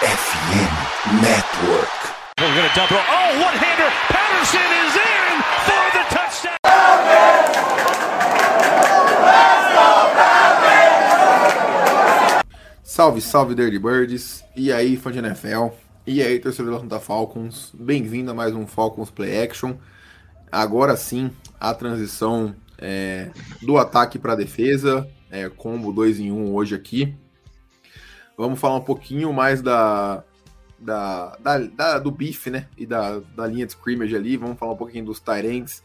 FM Network. We're going to double. Oh, one hander. Patterson is in for the touchdown. Salve, salve Dirty Birds, e aí fã de NFL, e aí torcedor da Atlanta Falcons, bem-vindo a mais um Falcons Play Action. Agora sim, a transição é, do ataque para a defesa, é, combo 2 em 1 um hoje aqui. Vamos falar um pouquinho mais da, da, da, da do bife, né, e da, da linha de scrimmage ali, vamos falar um pouquinho dos Tyrants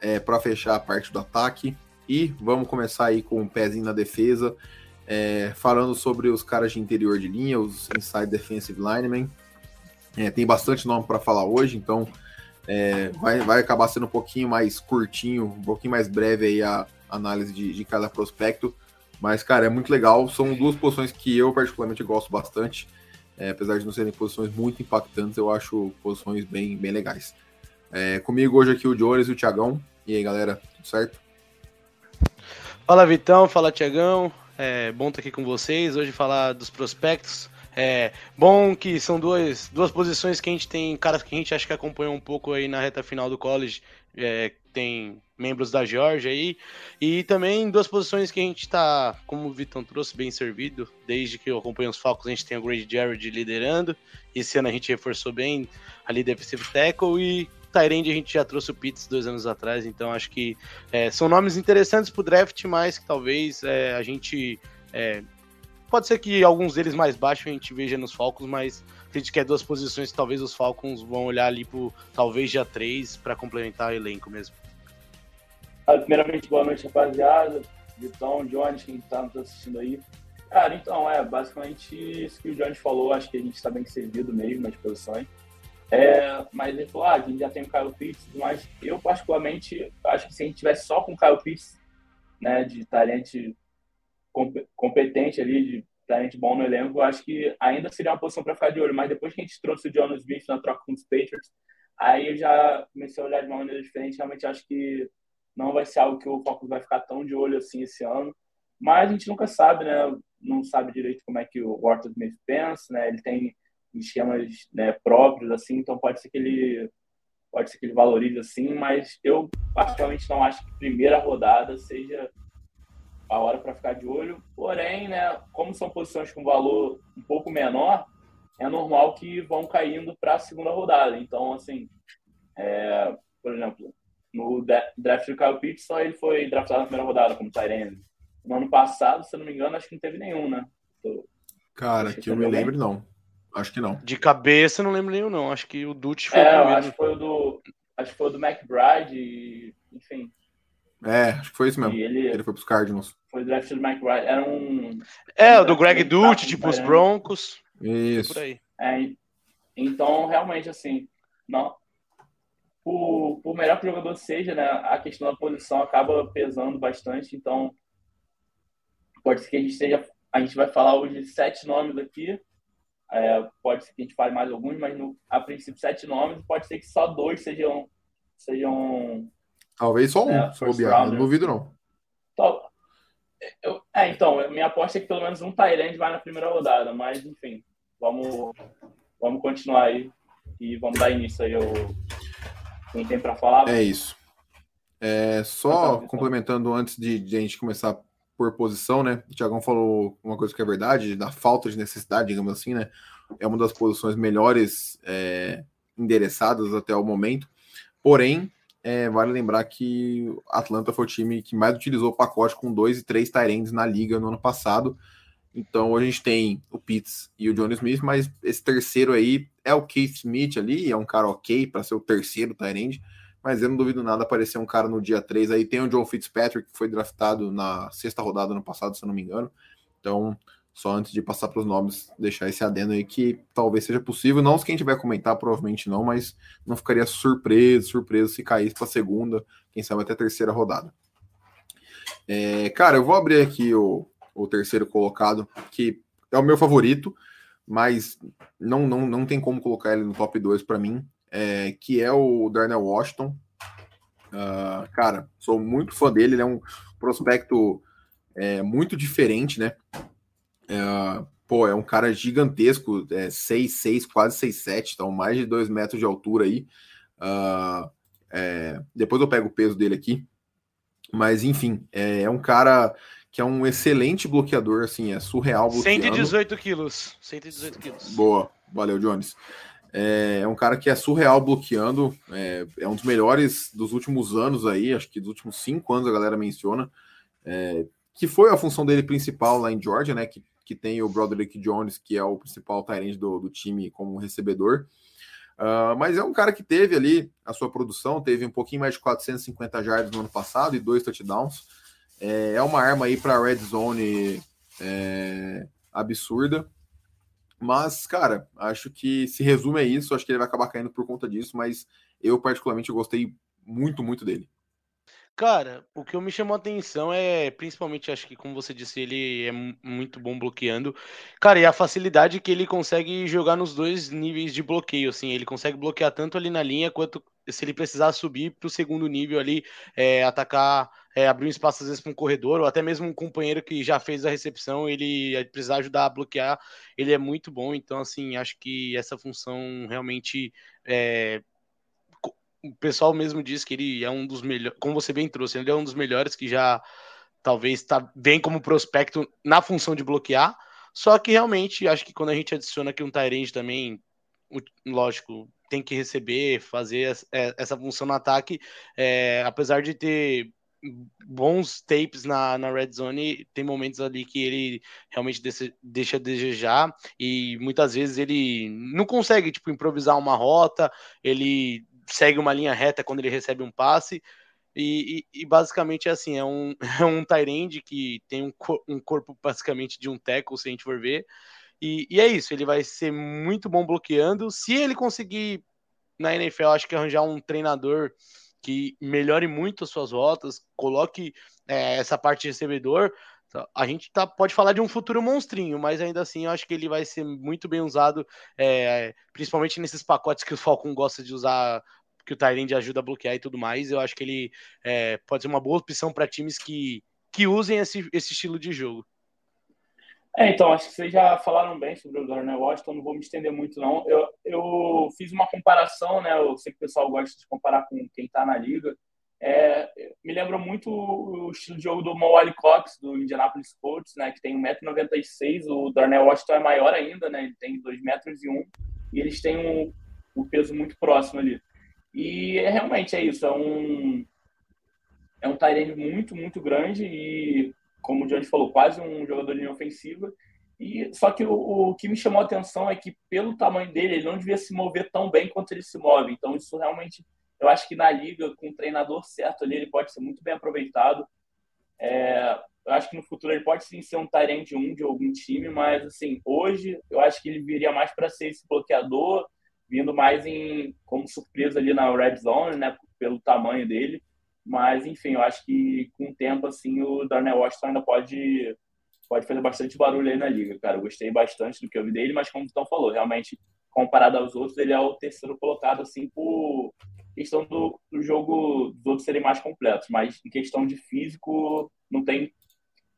é, para fechar a parte do ataque, e vamos começar aí com o um pezinho na defesa, é, falando sobre os caras de interior de linha, os inside defensive linemen. É, tem bastante nome para falar hoje, então é, vai, vai acabar sendo um pouquinho mais curtinho, um pouquinho mais breve aí a análise de, de cada prospecto. Mas, cara, é muito legal. São duas posições que eu particularmente gosto bastante. É, apesar de não serem posições muito impactantes, eu acho posições bem, bem legais. É, comigo hoje aqui o Jones e o Thiagão. E aí, galera, tudo certo? Fala, Vitão. Fala, Tiagão. É bom estar aqui com vocês. Hoje falar dos prospectos. É bom que são duas, duas posições que a gente tem, caras que a gente acha que acompanhou um pouco aí na reta final do college. É, tem membros da Georgia aí. E também duas posições que a gente está, como o Vitão trouxe, bem servido. Desde que eu acompanho os Falcons, a gente tem o Grady Jarrett liderando. Esse ano a gente reforçou bem ali defensive tackle e Tyrande a gente já trouxe o Pitts dois anos atrás, então acho que é, são nomes interessantes para o draft, mas que talvez é, a gente. É, pode ser que alguns deles mais baixos a gente veja nos Falcons, mas a gente quer duas posições, talvez os Falcons vão olhar ali para talvez já três para complementar o elenco mesmo. Primeiramente, boa noite, rapaziada. Vitão, Jones, quem está nos assistindo aí. Cara, então, é basicamente isso que o Jones falou. Acho que a gente está bem servido mesmo nas posições. É, mas ele falou, ah, a gente já tem o Kyle Pitts mais. Eu, particularmente, acho que se a gente tivesse só com o Kyle Pitts, né, de talento competente ali, de talento bom no elenco, acho que ainda seria uma posição para ficar de olho. Mas depois que a gente trouxe o Jonas Smith na troca com os Patriots, aí eu já comecei a olhar de uma maneira diferente. Realmente acho que não vai ser algo que o Falcons vai ficar tão de olho assim esse ano. Mas a gente nunca sabe, né? Não sabe direito como é que o Walter Smith pensa, né? Ele tem esquemas né, próprios, assim, então pode ser que ele pode ser que ele valorize assim, mas eu particularmente não acho que primeira rodada seja a hora para ficar de olho. Porém, né, como são posições com valor um pouco menor, é normal que vão caindo para a segunda rodada. Então, assim, é, por exemplo, no draft do Kyle Pitts, só ele foi draftado na primeira rodada como Tyrene. No ano passado, se eu não me engano, acho que não teve nenhum, né? Cara, que eu me lembro, não. Acho que não. De cabeça não lembro nenhum, não. Acho que o Dutch foi é, o primeiro. Acho que foi o do. Acho que foi o do McBride, enfim. É, acho que foi isso mesmo. Ele, ele foi pros Cardinals. Foi o draft do McBride. Era um. É, o do Greg Dutch, tipo os Broncos. Isso. Por aí. É, então, realmente, assim, não. Por, por melhor que o jogador seja, né, a questão da posição acaba pesando bastante. Então, pode ser que a gente esteja. A gente vai falar hoje sete nomes aqui é, pode ser que a gente fale mais alguns, mas no, a princípio sete nomes, pode ser que só dois sejam. sejam Talvez só um, é, se bobear, não duvido não. Então, eu, é, então, minha aposta é que pelo menos um Tyrande vai na primeira rodada, mas enfim, vamos, vamos continuar aí e vamos dar início aí ao. Quem tem para falar? É isso. É, só complementando antes de, de a gente começar por posição, né? O Tiagão falou uma coisa que é verdade, da falta de necessidade, digamos assim, né? É uma das posições melhores é, endereçadas até o momento. Porém, é, vale lembrar que Atlanta foi o time que mais utilizou o pacote com dois e três Tyrands na liga no ano passado. Então a gente tem o Pitts e o Johnny Smith, mas esse terceiro aí é o Keith Smith ali, é um cara ok para ser o terceiro Tyrand mas eu não duvido nada aparecer um cara no dia 3 aí. Tem o John Fitzpatrick, que foi draftado na sexta rodada no passado, se eu não me engano. Então, só antes de passar para os nomes, deixar esse adendo aí que talvez seja possível. Não se quem tiver comentar, provavelmente não, mas não ficaria surpreso, surpreso se caísse para a segunda, quem sabe até a terceira rodada. É, cara, eu vou abrir aqui o, o terceiro colocado, que é o meu favorito, mas não, não, não tem como colocar ele no top 2 para mim é, que é o Darnell Washington. Uh, cara, sou muito fã dele, ele é um prospecto é, muito diferente, né? É, pô, é um cara gigantesco, é 6'6, quase 6'7, então mais de 2 metros de altura aí. Uh, é, depois eu pego o peso dele aqui. Mas, enfim, é, é, um cara que é um excelente bloqueador, assim, é surreal bloqueando. 118 quilos. 118 quilos. Boa, valeu, Jones. É, é um cara que é surreal bloqueando, é, é, um dos melhores dos últimos anos aí, acho que dos últimos cinco anos a galera menciona, é, que foi a função dele principal lá em Georgia, né, que, que tem o Broderick Jones, que é o principal Tyrande do, do time como recebedor, Uh, mas é um cara que teve ali a sua produção, teve um pouquinho mais de 450 jardas no ano passado e dois touchdowns. É, é uma arma aí para red zone é, absurda. Mas, cara, acho que se resume a isso. Acho que ele vai acabar caindo por conta disso. Mas eu, particularmente, gostei muito, muito dele. Cara, o que me chamou a atenção é, principalmente, acho que como você disse, ele é muito bom bloqueando. Cara, e a facilidade que ele consegue jogar nos dois níveis de bloqueio, assim, ele consegue bloquear tanto ali na linha quanto se ele precisar subir para o segundo nível ali, é, atacar, é, abrir um espaço às vezes para um corredor, ou até mesmo um companheiro que já fez a recepção, ele precisar ajudar a bloquear, ele é muito bom. Então, assim, acho que essa função realmente é, o pessoal mesmo diz que ele é um dos melhores, como você bem trouxe, ele é um dos melhores que já talvez está bem como prospecto na função de bloquear. Só que realmente acho que quando a gente adiciona aqui um Tyrande também, lógico, tem que receber, fazer é, essa função no ataque, é, apesar de ter bons tapes na, na red zone, tem momentos ali que ele realmente deixa, deixa a desejar e muitas vezes ele não consegue tipo improvisar uma rota, ele segue uma linha reta quando ele recebe um passe. E, e, e basicamente é assim, é um, é um Tyrande que tem um, um corpo basicamente de um tackle, se a gente for ver. E, e, é isso, ele vai ser muito bom bloqueando. Se ele conseguir na NFL, acho que arranjar um treinador que melhore muito as suas rotas, coloque é, essa parte de recebedor, a gente tá, pode falar de um futuro monstrinho, mas ainda assim eu acho que ele vai ser muito bem usado, é, principalmente nesses pacotes que o Falcon gosta de usar, que o Tyrande ajuda a bloquear e tudo mais. Eu acho que ele é, pode ser uma boa opção para times que, que usem esse, esse estilo de jogo. É, então, acho que vocês já falaram bem sobre o Darnell Washington, não vou me estender muito, não. Eu, eu fiz uma comparação, né? Eu sei que o pessoal gosta de comparar com quem está na liga. É, me lembra muito o estilo de jogo do Mo Cox, do Indianapolis Colts, né, que tem 1,96m, o Darnell Washington é maior ainda, né, ele tem 2,01 metros e, eles têm um, um peso muito próximo ali. E é, realmente é isso, é um é um Tyrene muito, muito grande e, como o Johnny falou, quase um jogador de linha ofensiva. E, só que o, o, que me chamou a atenção é que, pelo tamanho dele, ele não devia se mover tão bem quanto ele se move. Então, isso realmente eu acho que na liga, com o treinador certo ali, ele pode ser muito bem aproveitado. É, eu acho que no futuro ele pode sim ser um Tyrant 1 de algum time, mas assim, hoje eu acho que ele viria mais para ser esse bloqueador, vindo mais em como surpresa ali na red zone, né, pelo tamanho dele. Mas enfim, eu acho que com o tempo assim o Darnell Washington ainda pode pode fazer bastante barulho aí na liga, cara. Eu gostei bastante do que eu vi dele, mas como o Tom falou, realmente comparado aos outros, ele é o terceiro colocado assim por questão do, do jogo dos outros serem mais completos, mas em questão de físico, não tem,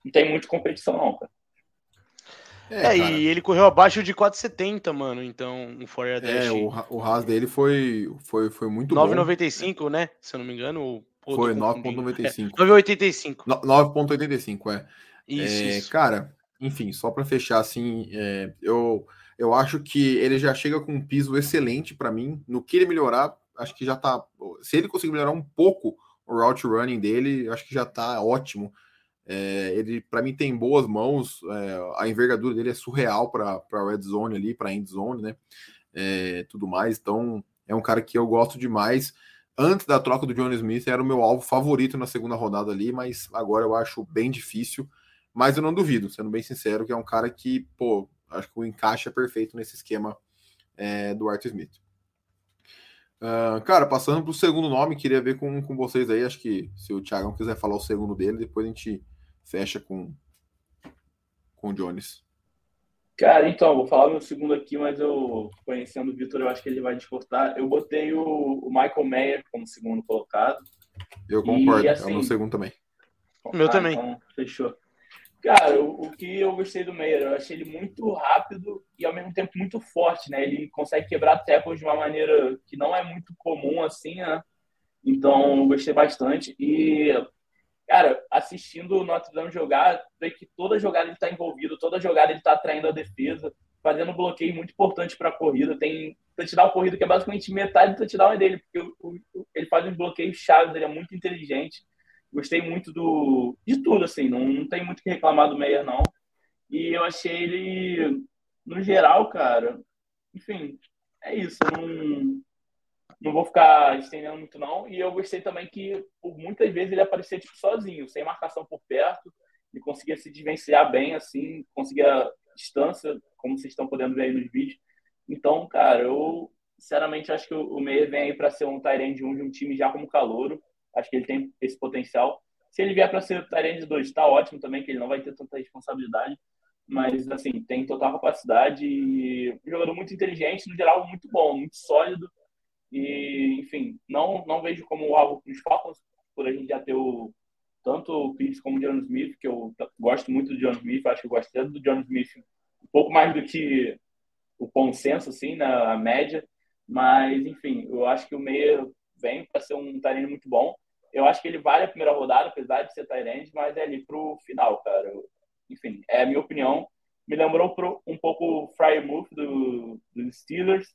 não tem muita competição, não, cara. É, é e ele correu abaixo de 4,70, mano. Então, o Fourier Dash. É, o, o RAS dele foi, foi, foi muito 9, bom. 9,95, né? Se eu não me engano. Foi 9,95. 9,85. 9,85, é. Isso, é, isso, Cara, enfim, só para fechar, assim, é, eu, eu acho que ele já chega com um piso excelente para mim. No que ele melhorar, acho que já tá. Se ele conseguir melhorar um pouco o route running dele, acho que já tá ótimo. É, ele, para mim, tem boas mãos. É, a envergadura dele é surreal para red zone ali, para end zone, né? É, tudo mais. Então, é um cara que eu gosto demais. Antes da troca do John Smith, era o meu alvo favorito na segunda rodada ali, mas agora eu acho bem difícil. Mas eu não duvido, sendo bem sincero, que é um cara que, pô, acho que o encaixe é perfeito nesse esquema é, do Arthur Smith. Uh, cara, passando para o segundo nome, queria ver com, com vocês aí. Acho que se o Thiago quiser falar o segundo dele, depois a gente fecha com, com o Jones. Cara, então, vou falar meu segundo aqui, mas eu, conhecendo o Vitor, eu acho que ele vai discortar. Eu botei o, o Michael Mayer como segundo colocado. Eu concordo, e, assim, é o meu assim, segundo também. Meu ah, também. Então, fechou. Cara, o, o, que eu gostei do Meyer, eu achei ele muito rápido e ao mesmo tempo muito forte, né? Ele consegue quebrar tackles de uma maneira que não é muito comum assim, né? Então, gostei bastante. E, cara, assistindo o Notre Dame jogar, vê que toda jogada ele está envolvido, toda jogada ele está atraindo a defesa, fazendo um bloqueio muito importante para a corrida. Tem touchdown corrida que é basicamente metade do touchdown é dele, porque ele faz uns bloqueios chaves, ele é muito inteligente. Gostei muito do de tudo, assim, não, não tem muito que reclamar do Meyer, não. E eu achei ele, no geral, cara, enfim, é isso. Não, não vou ficar estendendo muito, não. E eu gostei também que, por muitas vezes, ele aparecia tipo, sozinho, sem marcação por perto. Ele conseguia se desvencilhar bem, assim, conseguia distância, como vocês estão podendo ver aí nos vídeos. Então, cara, eu sinceramente acho que o Meyer vem aí para ser um Tyrande 1 de um time já como calouro. Acho que ele tem esse potencial. Se ele vier para ser Tyrande 2, está ótimo também, que ele não vai ter tanta responsabilidade. Mas, assim, tem total capacidade e um jogador muito inteligente, no geral, muito bom, muito sólido e, enfim, não, não vejo como algo que os Falcons, por a gente já ter o, tanto o Pitts como o John Smith, que eu gosto muito do John Smith, acho que eu gosto até do John Smith um pouco mais do que o consenso, assim, na média. Mas, enfim, eu acho que o meio vem para ser um Tyrande muito bom. Eu acho que ele vale a primeira rodada, apesar de ser Tyrande, mas é ali pro final, cara. Eu, enfim, é a minha opinião. Me lembrou um pouco o Fryer Move do, dos Steelers,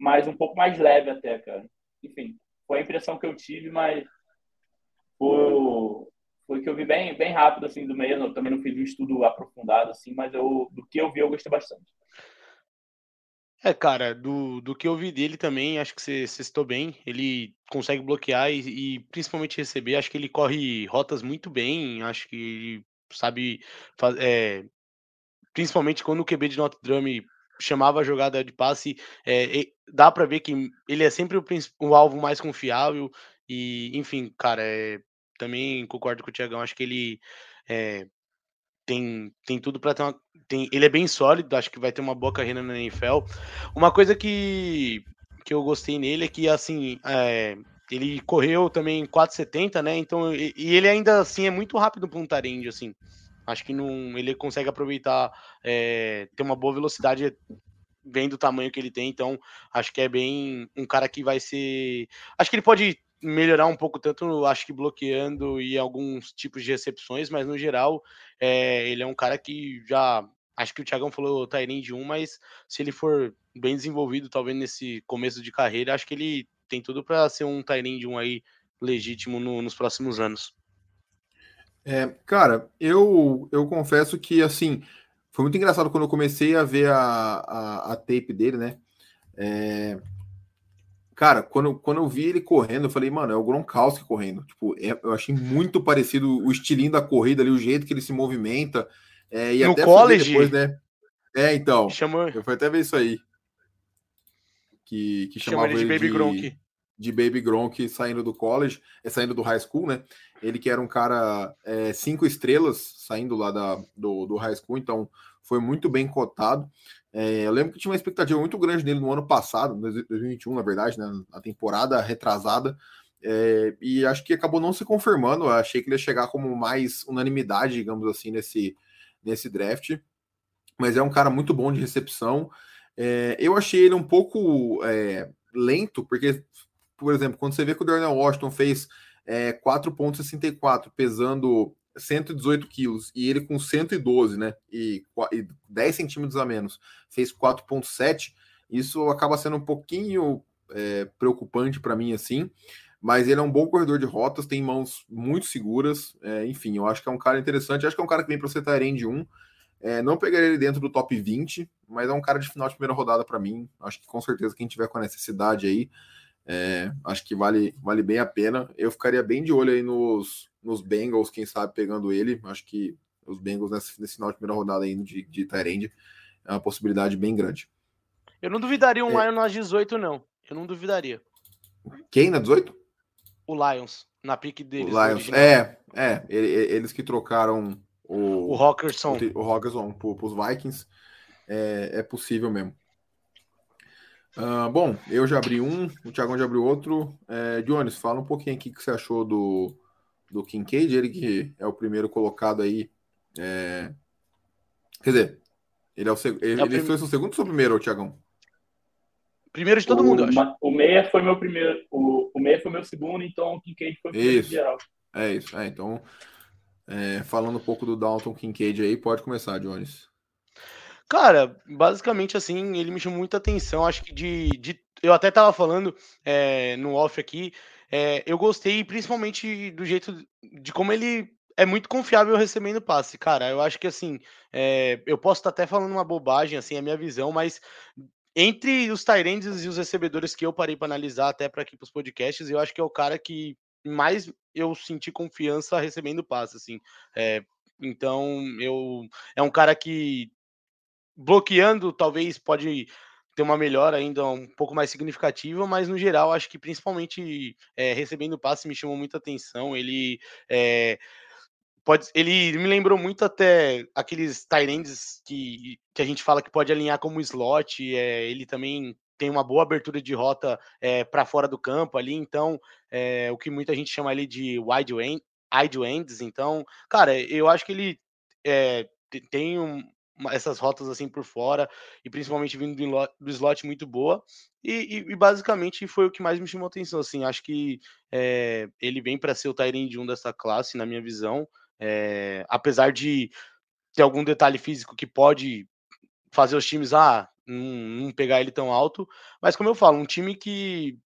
mas um pouco mais leve até, cara. Enfim, foi a impressão que eu tive, mas foi, foi que eu vi bem, bem rápido, assim, do meio. Eu também não fiz um estudo aprofundado, assim, mas eu, do que eu vi, eu gostei bastante. É, cara, do, do que eu vi dele também, acho que você citou bem. Ele consegue bloquear e, e, principalmente receber. Acho que ele corre rotas muito bem. Acho que ele sabe. É, principalmente quando o QB de Notre Dame chamava a jogada de passe, é, dá para ver que ele é sempre o, o, alvo mais confiável e, enfim, cara, é, também concordo com o Tiagão, acho que ele é, tem, tem tudo para ter uma. Tem, ele é bem sólido, acho que vai ter uma boa carreira na NFL. Uma coisa que, que eu gostei nele é que, assim, é, ele correu também 4,70, né? Então, e, e, ele ainda assim é muito rápido para um Tarend, assim. Acho que não, ele consegue aproveitar, é, ter uma boa velocidade vendo o tamanho que ele tem, então acho que é bem um cara que vai ser. Acho que ele pode melhorar um pouco, tanto acho que bloqueando e alguns tipos de recepções, mas no geral é, ele é um cara que já. Acho que o Thiagão falou de 1, mas se ele for bem desenvolvido, talvez nesse começo de carreira, acho que ele tem tudo para ser um de 1 aí legítimo no, nos próximos anos. É, cara, eu, eu confesso que, assim, foi muito engraçado quando eu comecei a ver a, a, a tape dele, né? É, cara, quando, quando eu vi ele correndo, eu falei, mano, é o Gronkowski correndo. Tipo, é, eu achei muito parecido o estilinho da corrida ali, o jeito que ele se movimenta. É, e no até college? Depois, né? É, então. Chamou... Eu fui até ver isso aí. Que, que chamava Chama ele de Baby. Gronk de Baby Gronk saindo do college, é, saindo do high school, né? Ele que era um cara é, cinco estrelas saindo lá da, do, do high school, então foi muito bem cotado. É, eu lembro que tinha uma expectativa muito grande nele no ano passado, 2021, na verdade, né? Na temporada retrasada. É, e acho que acabou não se confirmando. Eu achei que ele ia chegar como mais unanimidade, digamos assim, nesse, nesse draft. Mas é um cara muito bom de recepção. Eu achei ele um pouco lento, porque por exemplo, quando você vê que o Darnell Washington fez é, 4,64, pesando 118 quilos, e ele com 112, né? E, e 10 centímetros a menos, fez 4,7, isso acaba sendo um pouquinho é, preocupante para mim, assim. Mas ele é um bom corredor de rotas, tem mãos muito seguras. É, enfim, eu acho que é um cara interessante. Acho que é um cara que vem para você estar de 1. É, não pegaria ele dentro do top 20, mas é um cara de final de primeira rodada para mim. Acho que com certeza quem tiver com a necessidade aí é, acho que vale, vale bem a pena. Eu ficaria bem de olho aí nos, nos Bengals, quem sabe pegando ele. Acho que os Bengals nesse, nesse final de primeira rodada aí de, de Tyrande é uma possibilidade bem grande. Eu não duvidaria um é. Lions nas 18, não. Eu não duvidaria. Quem na 18? O Lions, na pique deles. O Lions, é, é. Eles que trocaram o, o Rockerson, o, o Rockerson para os Vikings. É, é possível mesmo. Uh, bom, eu já abri um, o Thiagão já abriu outro. É, Jones, fala um pouquinho aqui o que você achou do, do Kincaid, ele que é o primeiro colocado aí É... Quer dizer, ele, é o seg... ele, é o ele prim... foi o segundo ou seu primeiro, Tiagão? Primeiro de todo o, mundo, acho. O Meia foi meu primeiro, o, o Meia foi meu segundo, então o Kincaid foi o primeiro isso. geral. É isso, é, então é, falando um pouco do Dalton Kincaid aí, pode começar, Jones. Cara, basicamente assim, ele me chamou muita atenção, acho que de, de eu até tava falando é, no off aqui, é, eu gostei principalmente do jeito de como ele é muito confiável recebendo passe, cara. Eu acho que assim, é, eu posso estar até falando uma bobagem, assim, é a minha visão, mas entre os Tyrands e os recebedores que eu parei para analisar até para aqui para os podcasts, eu acho que é o cara que mais eu senti confiança recebendo passe, assim. É, então, eu é um cara que bloqueando talvez pode ter uma melhora ainda um pouco mais significativa, mas no geral acho que principalmente é, recebendo passe me chamou muita atenção. Ele é, pode, ele me lembrou muito até aqueles Tyrands que, que a gente fala que pode alinhar como slot. É, ele também tem uma boa abertura de rota para fora do campo ali, então o que muita gente chama ali de wide end, wide ends. Então, cara, eu acho que ele tem um, essas rotas assim por fora e principalmente vindo do, do slot muito boa e, e, e, basicamente foi o que mais me chamou atenção assim acho que é, ele vem para ser o Tyrande 1 dessa classe na minha visão é, apesar de ter algum detalhe físico que pode fazer os times ah não, não, pegar ele tão alto mas como eu falo um time que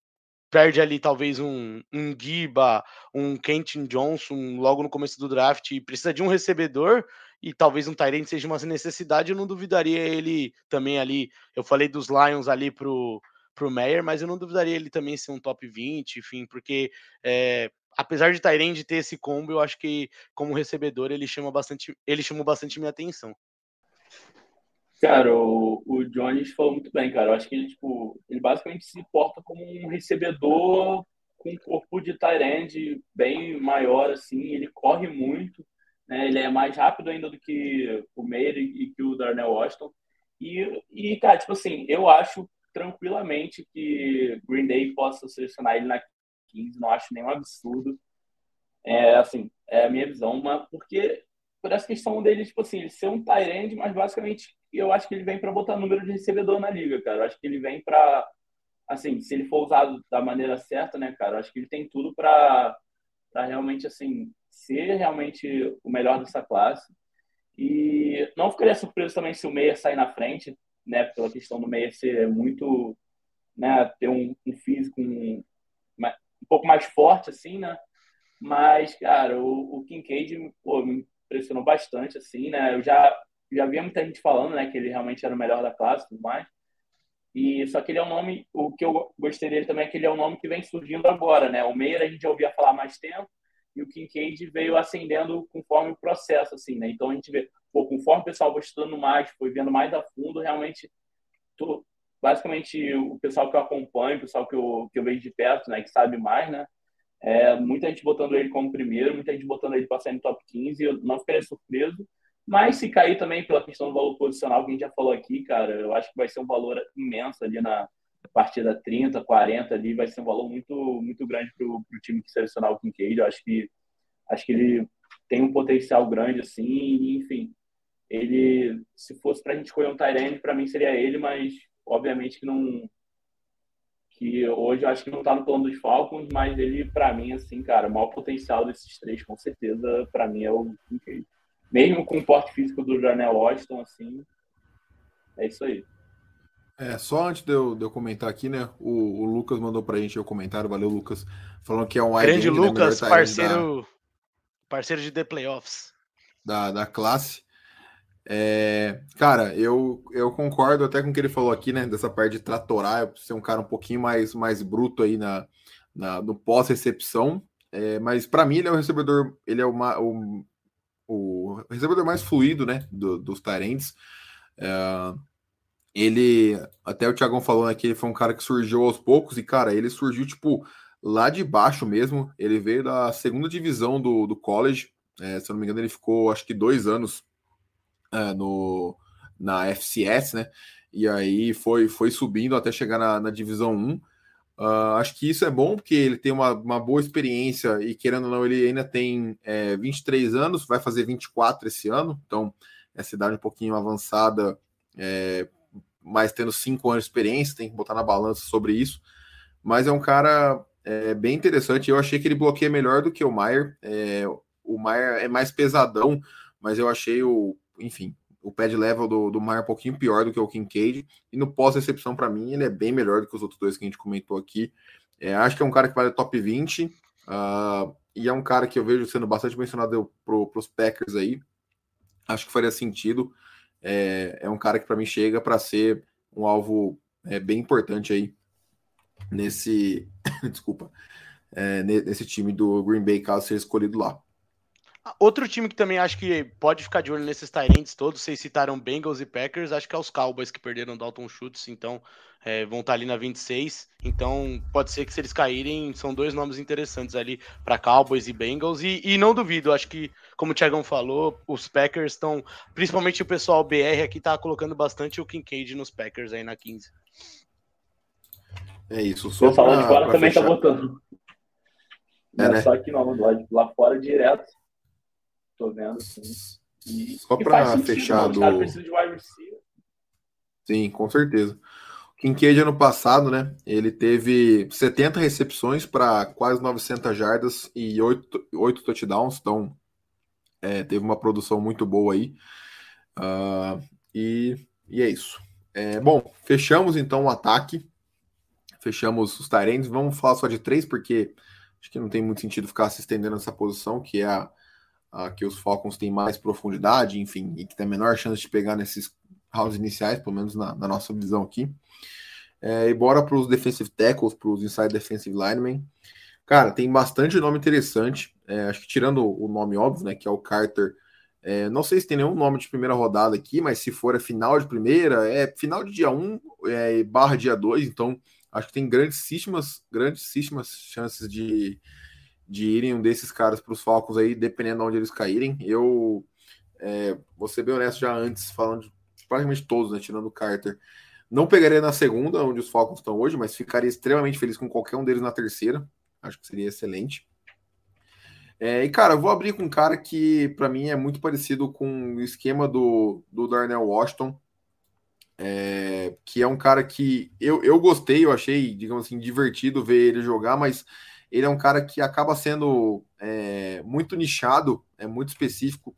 perde ali talvez um, um Giba, um Kenton Johnson logo no começo do draft e precisa de um recebedor, e talvez um Tyrant seja uma necessidade, eu não duvidaria ele também ali. Eu falei dos Lions ali pro, pro Meyer, mas eu não duvidaria ele também ser um top 20, enfim, porque é, apesar de Tyrande ter esse combo, eu acho que como recebedor ele chama bastante, ele chamou bastante minha atenção. Cara, o, o Jones falou muito bem, cara. Eu acho que ele, tipo, ele basicamente se porta como um recebedor com um corpo de Tyrande bem maior, assim. Ele corre muito, né? Ele é mais rápido ainda do que o Meyer e que o Darnell Washington. E, e, cara, tipo assim, eu acho tranquilamente que Green Day possa selecionar ele na 15, não acho nenhum absurdo. É, assim, é a minha visão, mas porque por essa questão dele, tipo assim, ele ser um Tyrande, mas basicamente eu acho que ele vem para botar número de recebedor na liga, cara. Eu acho que ele vem para assim, se ele for usado da maneira certa, né, cara, eu acho que ele tem tudo para realmente assim ser realmente o melhor dessa classe. E não ficaria surpreso também se o Meia sair na frente, né? Pela questão do Meia ser muito, né? Ter um, um físico um, um, pouco mais forte, assim, né? Mas, cara, o, o Kincaid pô, me impressionou bastante, assim, né? Eu já, já via muita gente falando, né? Que ele realmente era o melhor da classe e tudo mais. E só que ele é um nome, o que eu gostei dele também é que ele é um nome que vem surgindo agora, né? O Meyer a gente já ouvia falar há mais tempo, e o Kincaid veio ascendendo conforme o processo, assim, né? Então a gente vê, pô, conforme o pessoal foi estudando mais, foi vendo mais a fundo, realmente, tô, basicamente o pessoal que eu acompanho, o pessoal que eu, que eu vejo de perto, né, que sabe mais, né? É, muita gente botando ele como primeiro, muita gente botando ele para sair no top 15, eu não ficaria surpreso. Mas se cair também pela questão do valor posicional que a gente já falou aqui, cara, eu acho que vai ser um valor imenso ali na, partida 30, 40 ali, vai ser um valor muito, muito grande para o time que selecionar o Kincaid. Eu acho que, acho que ele tem um potencial grande, assim, enfim. Ele, se fosse para a gente escolher um Tyrande, para mim seria ele, mas obviamente que não. Que hoje eu acho que não está no plano dos Falcons, mas ele, para mim, assim, cara, o maior potencial desses três, com certeza, para mim é o Kincaid. Mesmo com o porte físico do Janel Washington, assim, é isso aí. É, só antes de eu, de eu comentar aqui, né? O, o, Lucas mandou pra gente o comentário, valeu, Lucas, falando que é um Grande né, Lucas, né, parceiro, da, parceiro de The Playoffs. Da, da classe. É, cara, eu, eu concordo até com o que ele falou aqui, né? Dessa parte de tratorar, ser um cara um pouquinho mais, mais bruto aí na, na no pós-recepção. É, mas para mim ele é o recebedor, ele é uma, o, o recebedor mais fluido, né? Do, dos Tyrants. É, ele, até o Thiagão falou né, que ele foi um cara que surgiu aos poucos, e cara, ele surgiu tipo lá de baixo mesmo. Ele veio da segunda divisão do, do college, é, se eu não me engano, ele ficou acho que dois anos é, no, na FCS, né? E aí foi, foi subindo até chegar na, na divisão 1. Uh, acho que isso é bom porque ele tem uma, uma boa experiência e, querendo ou não, ele ainda tem é, 23 anos, vai fazer 24 esse ano, então essa idade um pouquinho avançada, é, mas tendo 5 anos de experiência, tem que botar na balança sobre isso. Mas é um cara é, bem interessante. Eu achei que ele bloqueia melhor do que o Maier. É, o Maier é mais pesadão, mas eu achei o, enfim, o pad level do, do Maia é um pouquinho pior do que o Kincaid, e no pós-recepção, para mim, ele é bem melhor do que os outros dois que a gente comentou aqui. É, acho que é um cara que vale top 20, uh, ah, e é um cara que eu vejo sendo bastante mencionado para os Packers aí. Acho que faria sentido. É, é um cara que para mim chega para ser um alvo é, bem importante aí nesse. desculpa. É, nesse time do Green Bay, caso seja escolhido lá. Outro time que também acho que pode ficar de olho nesses Tyrants todos, vocês citaram Bengals e Packers, acho que é os Cowboys que perderam Dalton Schultz, então é, vão estar tá ali na 26. Então pode ser que se eles caírem, são dois nomes interessantes ali para Cowboys e Bengals. E, e, não duvido, acho que, como o Thiagão falou, os Packers estão, principalmente o pessoal BR aqui, tá colocando bastante o Kincaid nos Packers aí na 15. É isso. Só o pessoal de fora também tá fechar. tá botando. É, né? Só que não, lá fora direto. Tô vendo, sim. E, Só para fechar do. Sim, com certeza. O Kincaid ano passado, né? Ele teve 70 recepções para quase 900 jardas e 8, 8 touchdowns, então é, teve uma produção muito boa aí. Uh, e, e é isso. É, bom, fechamos então o ataque. Fechamos os Tyrants. Vamos falar só de três, porque acho que não tem muito sentido ficar se estendendo nessa posição, que é a uh, que os Falcons têm mais profundidade, enfim, e que tem a menor chance de pegar nesses rounds iniciais, pelo menos na, na nossa visão aqui. É, e bora para os defensive tackles, para os inside defensive linemen. Cara, tem bastante nome interessante. É, acho que tirando o nome óbvio, né, que é o Carter. É, não sei se tem nenhum nome de primeira rodada aqui, mas se for é final de primeira, é final de dia 1 é, barra dia 2, então acho que tem grandíssimas, grandíssimas chances de, de irem um desses caras para os Falcons aí, dependendo de onde eles caírem. Eu é, vou ser bem honesto já antes, falando de praticamente todos, né, tirando o Carter. Não pegaria na segunda, onde os Falcons estão hoje, mas ficaria extremamente feliz com qualquer um deles na terceira. Acho que seria excelente. É, e, cara, vou abrir com um cara que, para mim, é muito parecido com o esquema do, do Darnell Washington, é, que é um cara que eu, eu gostei, eu achei, digamos assim, divertido ver ele jogar, mas ele é um cara que acaba sendo é, muito nichado, é muito específico,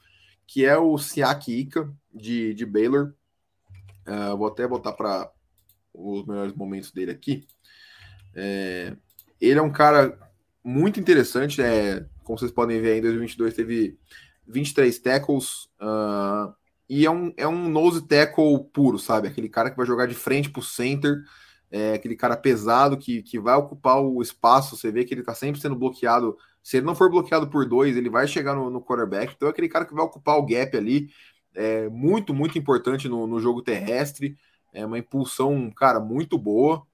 que é o Siak Ika, de, de Baylor. Uh, vou até botar para os melhores momentos dele aqui. É, ele é um cara muito interessante, é, como vocês podem ver, em 2022 teve 23 tackles, uh, e é um, é um nose tackle puro, sabe? Aquele cara que vai jogar de frente para o center, é aquele cara pesado que, que vai ocupar o espaço. Você vê que ele está sempre sendo bloqueado. Se ele não for bloqueado por dois, ele vai chegar no, no quarterback. Então é aquele cara que vai ocupar o gap ali. É muito, muito importante no, no jogo terrestre. É uma impulsão, cara, muito boa.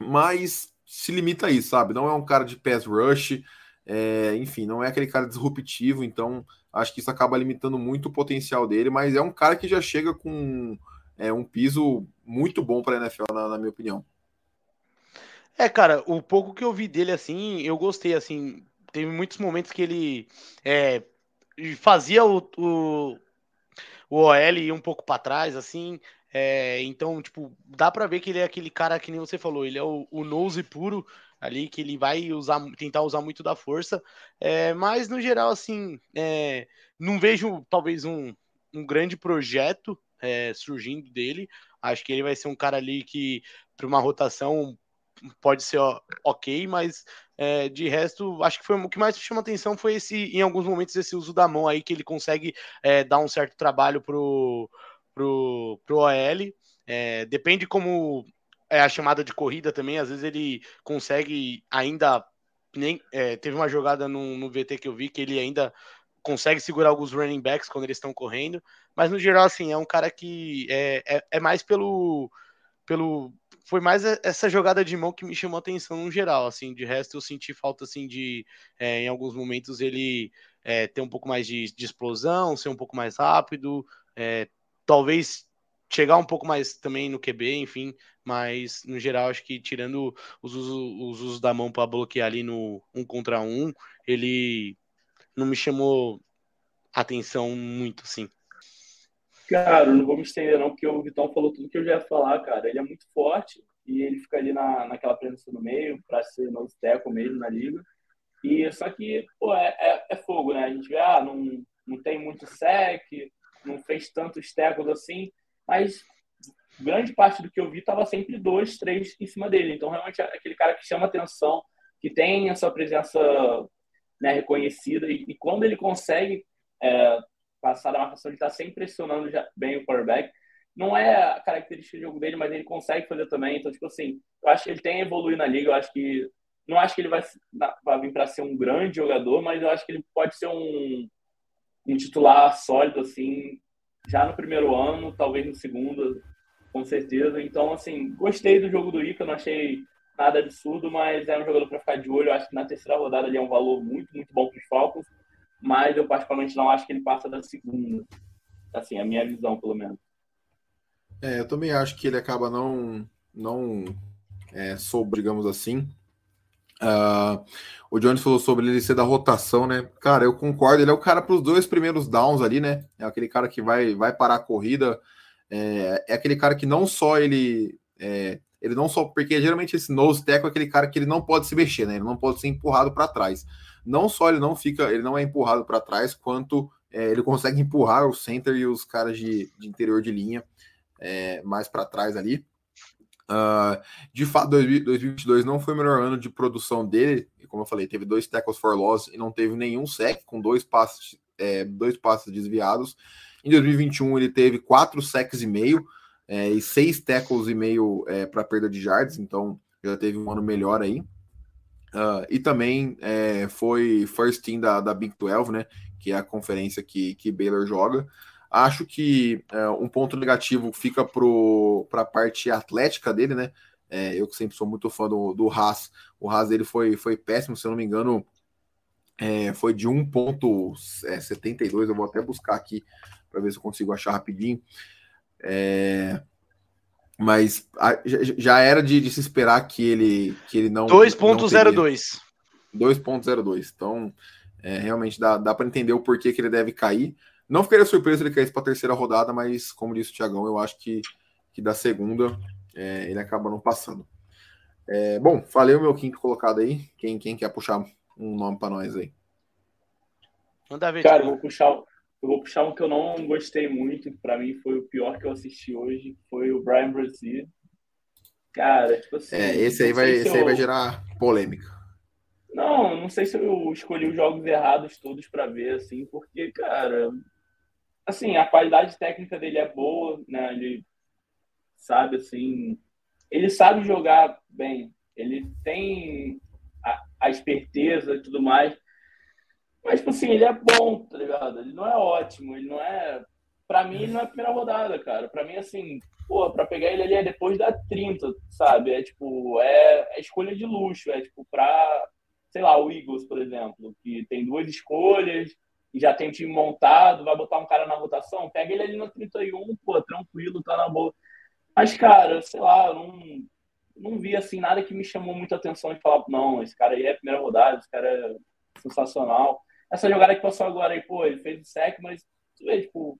Mas se limita a isso, sabe? Não é um cara de pass rush. É, enfim, não é aquele cara disruptivo. Então acho que isso acaba limitando muito o potencial dele. Mas é um cara que já chega com é um piso muito bom para a NFL, na, na, minha opinião. É, cara, o pouco que eu vi dele assim, eu gostei. Assim, teve muitos momentos que ele é, fazia o, o, o OL ir um pouco para trás, assim. É, então, tipo, dá para ver que ele é aquele cara que nem você falou, ele é o, o nose puro ali, que ele vai usar, tentar usar muito da força. É, mas no geral, assim, é, não vejo talvez um, um grande projeto é, surgindo dele. Acho que ele vai ser um cara ali que, para uma rotação, pode ser ok, mas é, de resto, acho que foi o que mais chama atenção foi esse, em alguns momentos, esse uso da mão aí, que ele consegue é, dar um certo trabalho pro, pro, pro OL. É, depende como é a chamada de corrida também, às vezes ele consegue ainda. Nem, é, teve uma jogada no, no VT que eu vi que ele ainda consegue segurar alguns running backs quando eles estão correndo, mas no geral, assim, é um cara que é, é, é, mais pelo, pelo. Foi mais essa jogada de mão que me chamou a atenção no geral, assim, de resto eu senti falta, assim, de, é, em alguns momentos, ele é, ter um pouco mais de, de, explosão, ser um pouco mais rápido, é, talvez chegar um pouco mais também no QB, enfim, mas no geral acho que tirando os usos, os usos da mão para bloquear ali no um contra um, ele não me chamou atenção muito, sim. Cara, não vou me estender não, porque o Vitão falou tudo que eu já ia falar, cara. Ele é muito forte e ele fica ali na, naquela presença no meio para ser novo teco mesmo na liga. E só que, pô, é, é, é, fogo, né? A gente vê, ah, não, não tem muito sec, não fez tantos tecos assim, mas grande parte do que eu vi estava sempre dois, três em cima dele. Então, realmente, é aquele cara que chama atenção, que tem essa presença né, reconhecida, e, e, quando ele consegue é, passar da marcação, ele está sempre pressionando já bem o quarterback. Não é a característica de jogo dele, mas ele consegue fazer também. Então, tipo assim, eu acho que ele tem evoluído na liga. Eu acho que. Não acho que ele vai, vai vir para ser um grande jogador, mas eu acho que ele pode ser um, um titular sólido, assim, já no primeiro ano, talvez no segundo, com certeza. Então, assim, gostei do jogo do Ica, não achei nada absurdo, mas é um jogador para ficar de olho. Eu acho que na terceira rodada ele é um valor muito, muito bom para os Falcons, mas eu particularmente não acho que ele passa da segunda. Assim, a minha visão, pelo menos. É, eu também acho que ele acaba não, não é, sobre, digamos assim, Uh, o Jones falou sobre ele ser da rotação, né? Cara, eu concordo. Ele é o cara para os dois primeiros downs ali, né? É aquele cara que vai, vai parar a corrida. É, é aquele cara que não só ele. É, ele não só. Porque geralmente esse nose tackle é aquele cara que ele não pode se mexer, né? Ele não pode ser empurrado para trás. Não só ele não fica. Ele não é empurrado para trás, quanto é, ele consegue empurrar o center e os caras de, de interior de linha é, mais para trás ali. Uh, de fato, 2022 não foi o melhor ano de produção dele. Como eu falei, teve dois tackles for loss e não teve nenhum sec, com dois passes, é, dois passes desviados. Em 2021 ele teve quatro sacks e meio é, e seis tackles e meio é, para perda de yards, então já teve um ano melhor aí. Uh, e também é, foi first team da, da Big 12, né? Que é a conferência que, que Baylor joga. Acho que é, um ponto negativo fica para a parte atlética dele, né? É, eu que sempre sou muito fã do, do Haas. O Haas dele foi, foi péssimo, se eu não me engano, é, foi de 1,72. É, eu vou até buscar aqui para ver se eu consigo achar rapidinho. É, mas a, já era de, de, se esperar que ele, que ele não. 2,02. 2,02. Então, é, realmente dá, dá para entender o porquê que ele deve cair. Não ficaria surpreso ele caísse para a terceira rodada, mas como disse o Tiagão, eu acho que, que da segunda é, ele acaba não passando. É, bom, falei o meu quinto colocado aí. Quem, quem quer puxar um nome para nós aí? Manda ver. Cara, vou puxar, eu vou puxar um que eu não gostei muito, para mim foi o pior que eu assisti hoje, foi o Brian Brasil. Cara, tipo assim. É, esse aí vai, esse eu... aí vai gerar polêmica. Não, não sei se eu escolhi os jogos errados todos para ver, assim, porque, cara, assim, a qualidade técnica dele é boa, né? Ele sabe, assim, ele sabe jogar bem, ele tem a, a esperteza e tudo mais. Mas, tipo assim, ele é bom, tá ligado? Ele não é ótimo, ele não é. Pra mim, ele não é a primeira rodada, cara. Pra mim, assim, pô, pra pegar ele ali é depois da 30, sabe? É tipo, é, é escolha de luxo, é tipo, pra, sei lá, o Eagles, por exemplo, que tem duas escolhas, e já tem time montado, vai botar um cara na rotação, pega ele ali no 31, pô, tranquilo, tá na boa. Mas, cara, sei lá, não, não vi assim nada que me chamou muita atenção e falar, não, esse cara aí é a primeira rodada, esse cara é sensacional. Essa jogada que passou agora aí, pô, ele fez o sec, mas tu vê, tipo,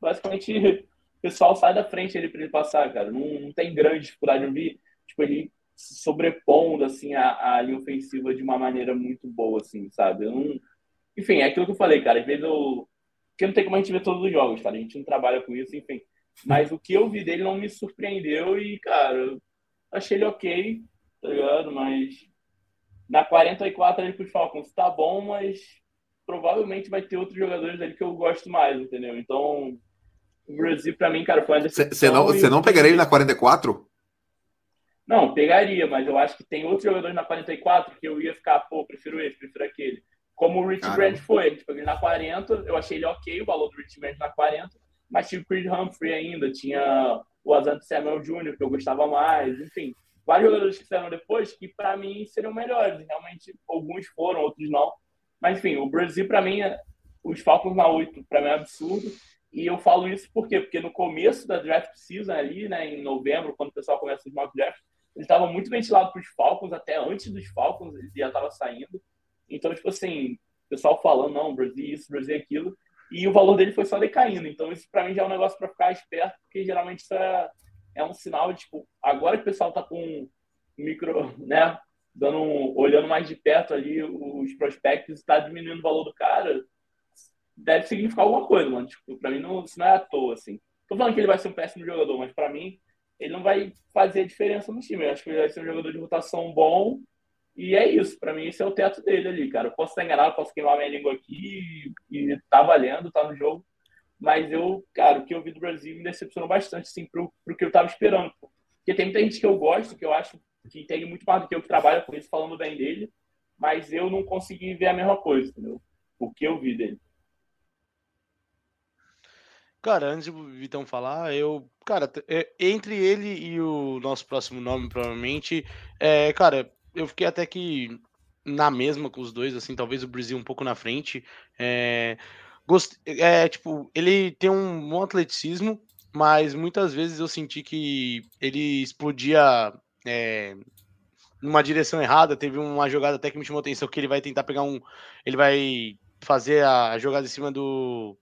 basicamente o pessoal sai da frente ele para ele passar, cara. Não, não tem grande dificuldade. Eu vi, tipo, ele sobrepondo, assim, a, a linha ofensiva de uma maneira muito boa, assim, sabe? Eu não enfim, é aquilo que eu falei, cara. Às vezes eu. Porque não tem como a gente ver todos os jogos, tá? A gente não trabalha com isso, enfim. Mas o que eu vi dele não me surpreendeu e, cara, achei ele ok, tá ligado? Mas na 44 ele pros Falcons tá bom, mas provavelmente vai ter outros jogadores ali que eu gosto mais, entendeu? Então, o Brasil, pra mim, cara, foi uma decepção. Você não, não pegaria ele na 44? Não, pegaria, mas eu acho que tem outros jogadores na 44 que eu ia ficar, pô, prefiro esse, prefiro aquele. Como o Rich Caramba. Grant foi. Tipo, ele na 40, eu achei ele ok, o valor do Rich Grant na 40, mas tinha o Creed Humphrey ainda, tinha o Asante Samuel Jr., que eu gostava mais, enfim. Vários jogadores que saíram depois que, para mim, seriam melhores. Realmente, alguns foram, outros não. Mas, enfim, o Brasil, para mim, os Falcons na 8, para mim é absurdo. E eu falo isso por quê? Porque no começo da draft season ali, né, em novembro, quando o pessoal começa os mock drafts, ele estava muito ventilado para os Falcons, até antes dos Falcons ele já estava saindo. Então, tipo assim, o pessoal falando, não, Brasil isso, Brasil aquilo, e o valor dele foi só decaindo. Então, isso para mim já é um negócio para ficar esperto, porque geralmente isso é, é um sinal de, tipo, agora que o pessoal está com micro, né, dando olhando mais de perto ali os prospectos, está diminuindo o valor do cara, deve significar alguma coisa, mano. Tipo, pra mim, não, isso não é à toa, assim. Tô falando que ele vai ser um péssimo jogador, mas para mim, ele não vai fazer diferença no time. Eu acho que ele vai ser um jogador de rotação bom. E é isso. Para mim, esse é o teto dele ali, cara. Eu posso estar enganado, posso queimar minha língua aqui e, e tá valendo, tá no jogo. Mas eu, cara, o que eu vi do Brasil me decepcionou bastante, assim, pro, pro que eu tava esperando. Porque tem muita gente que eu gosto, que eu acho que entende muito mais do que eu que trabalha com isso, falando bem dele. Mas eu não consegui ver a mesma coisa, entendeu? O que eu vi dele. Cara, antes do Vitão falar, eu. Cara, é, entre ele e o nosso próximo nome, provavelmente, é, cara, eu fiquei até que na mesma com os dois, assim, talvez o Brasil um pouco na frente. É, gost... é tipo, ele tem um bom atleticismo, mas muitas vezes eu senti que ele explodia é, numa direção errada. Teve uma jogada até que me chamou atenção que ele vai tentar pegar um. Ele vai fazer a jogada em cima do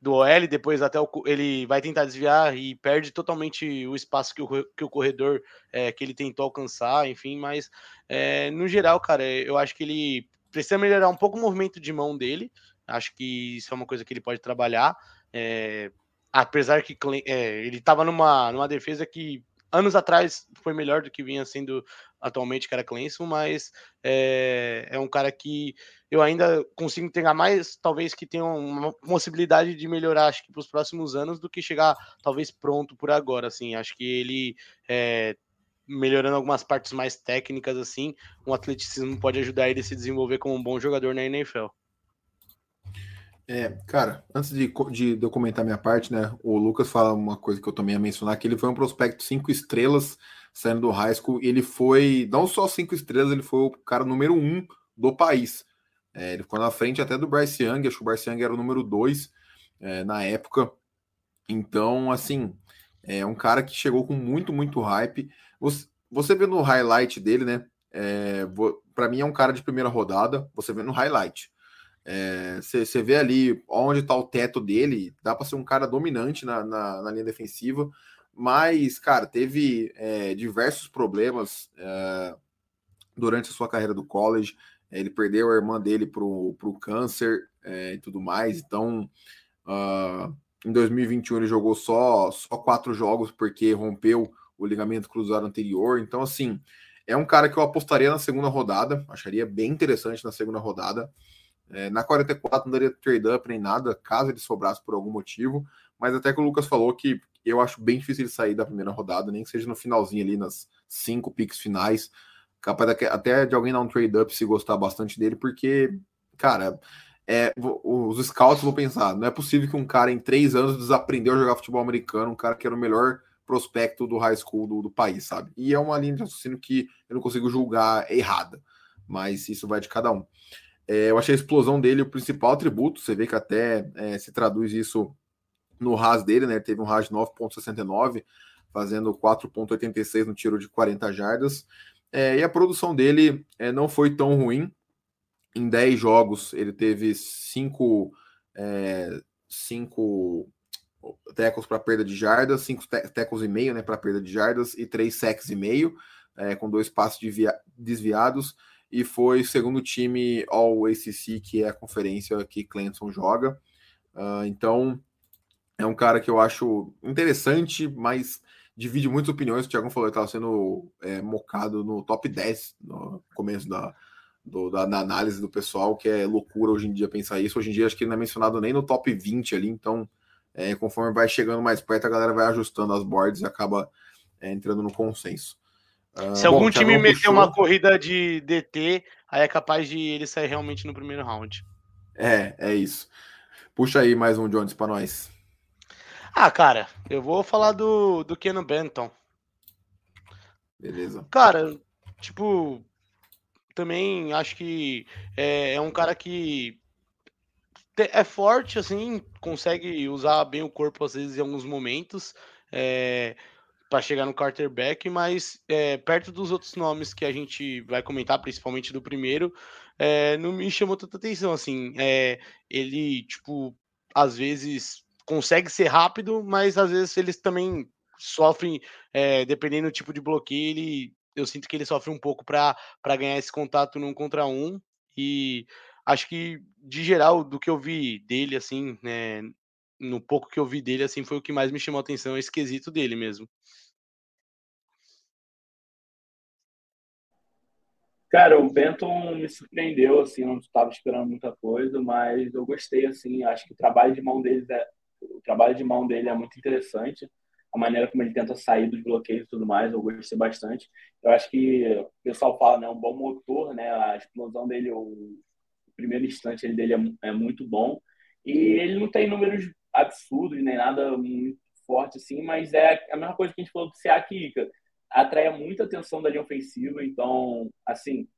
do OL, depois até o, ele vai tentar desviar e perde totalmente o espaço que o, que o corredor é, que ele tentou alcançar, enfim, mas é, no geral, cara, eu acho que ele precisa melhorar um pouco o movimento de mão dele, acho que isso é uma coisa que ele pode trabalhar, é, apesar que é, ele estava numa, numa defesa que anos atrás foi melhor do que vinha sendo atualmente, cara Clemson, mas é, é um cara que eu ainda consigo entregar mais, talvez que tenha uma possibilidade de melhorar, acho que para os próximos anos, do que chegar talvez pronto por agora, assim, acho que ele é, melhorando algumas partes mais técnicas, assim, um atleticismo pode ajudar ele a se desenvolver como um bom jogador na NFL. É, cara, antes de, de documentar minha parte, né, o Lucas fala uma coisa que eu também ia mencionar, que ele foi um prospecto cinco estrelas saindo do high school, ele foi, não só cinco estrelas, ele foi o cara número um do país. É, ele ficou na frente até do Bryce Young, acho que o Bryce Young era o número dois é, na época. Então, assim, é um cara que chegou com muito, muito hype. Você, você vê no highlight dele, né, é, para mim é um cara de primeira rodada, você vê no highlight. Você é, vê ali onde está o teto dele, dá para ser um cara dominante na, na, na linha defensiva, mas, cara, teve é, diversos problemas é, durante a sua carreira do college. Ele perdeu a irmã dele para o câncer é, e tudo mais, então. Uh, em 2021 ele jogou só, só quatro jogos porque rompeu o ligamento cruzado anterior. Então, assim, é um cara que eu apostaria na segunda rodada, acharia bem interessante na segunda rodada. É, na 44 não daria trade up nem nada, caso ele sobrasse por algum motivo, mas até que o Lucas falou que eu acho bem difícil ele sair da primeira rodada, nem que seja no finalzinho ali, nas cinco picks finais. Capaz até de alguém dar um trade up se gostar bastante dele, porque, cara, é, os scouts vão pensar: não é possível que um cara em três anos desaprendeu a jogar futebol americano, um cara que era o melhor prospecto do high school do, do país, sabe? E é uma linha de raciocínio que eu não consigo julgar errada, mas isso vai de cada um. É, eu achei a explosão dele o principal atributo. Você vê que até é, se traduz isso no RAS dele, né? Teve um RAS de 9,69, fazendo 4,86 no tiro de 40 jardas. É, e a produção dele é, não foi tão ruim. Em 10 jogos, ele teve 5 é, cinco tecos para perda de jardas, 5 tecos e meio né, para perda de jardas e 3 sacks e meio, é, com dois passos desviados e foi segundo time All ACC, que é a conferência que Clemson joga. Uh, então, é um cara que eu acho interessante, mas divide muitas opiniões. O Thiago falou que estava sendo é, mocado no top 10 no começo da, do, da, da, análise do pessoal, que é loucura hoje em dia pensar isso. Hoje em dia, acho que ele não é mencionado nem no top 20 ali, então, é, conforme vai chegando mais perto, a galera vai ajustando as boards e acaba é, entrando no consenso. Se algum time meter uma corrida de DT, aí é capaz de ele sair realmente no primeiro round. É, é isso. Puxa aí mais um Jones para nós. Ah, cara, eu vou falar do, do Keanu Benton. Beleza. Cara, tipo, também acho que é, é um cara que é forte, assim, consegue usar bem o corpo às vezes em alguns momentos. É, para chegar no quarterback, mas é, perto dos outros nomes que a gente vai comentar, principalmente do primeiro, é, não me chamou tanta atenção. Assim, é, ele, tipo, às vezes consegue ser rápido, mas às vezes eles também sofrem, dependendo do tipo de bloqueio, ele, eu sinto que ele sofre um pouco para ganhar esse contato num contra um. E acho que, de geral, do que eu vi dele, assim, né, no pouco que eu vi dele, assim, foi o que mais me chamou a atenção, esse quesito dele mesmo. Cara, o Benton me surpreendeu, assim, não estava esperando muita coisa, mas eu gostei, assim, acho que o trabalho de mão dele é, o trabalho de mão dele é muito interessante, a maneira como ele tenta sair dos bloqueios e tudo mais, eu gostei bastante. Eu acho que o pessoal fala, né, um bom motor, né, a explosão dele, o, o primeiro instante dele é, é muito bom, e ele não tem números absurdos, nem nada muito forte assim, mas é a mesma coisa que a gente falou do Siak Ica. Atrai muita atenção da linha ofensiva, então, assim,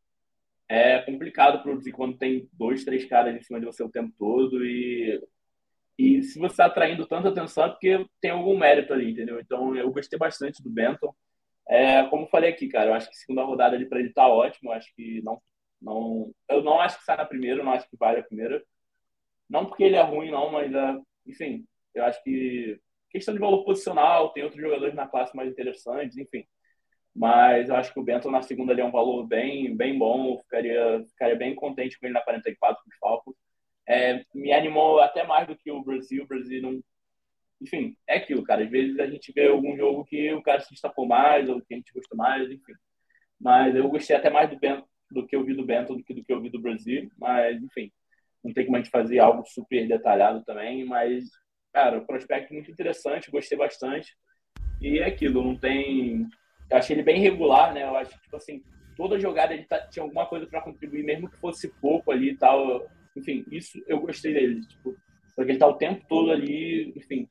é complicado produzir quando tem dois, três caras em cima de você o tempo todo e e se você está atraindo tanta atenção é porque tem algum mérito ali, entendeu? Então eu gostei bastante do Benton. É, como falei aqui, cara, eu acho que segunda rodada ali para ele tá ótimo. Eu acho que não, não, eu não acho que sai na primeira, não acho que vale a primeira. Não porque ele é ruim, não, mas uh, enfim, eu acho que questão de valor posicional, tem outros jogadores na classe mais interessantes, enfim. Mas eu acho que o Benton na segunda ali é um valor bem, bem bom, ficaria, ficaria bem contente com ele na 44 com os Falcons. É, me animou até mais do que o Brasil. O Brasil não. Enfim, é aquilo, cara. Às vezes a gente vê algum jogo que o cara se destacou mais, ou que a gente gostou mais, enfim. Mas eu gostei até mais do Bento do que eu vi do Bento do que do que eu vi do Brasil. Mas, enfim, não tem como a gente fazer algo super detalhado também, mas, cara, o prospecto muito interessante, gostei bastante. E é aquilo, não tem. Eu achei ele bem regular, né? Eu acho que, tipo assim, toda jogada ele tá... tinha alguma coisa para contribuir, mesmo que fosse pouco ali e tal. Enfim, isso eu gostei dele. Tipo, porque ele tá o tempo todo ali, enfim,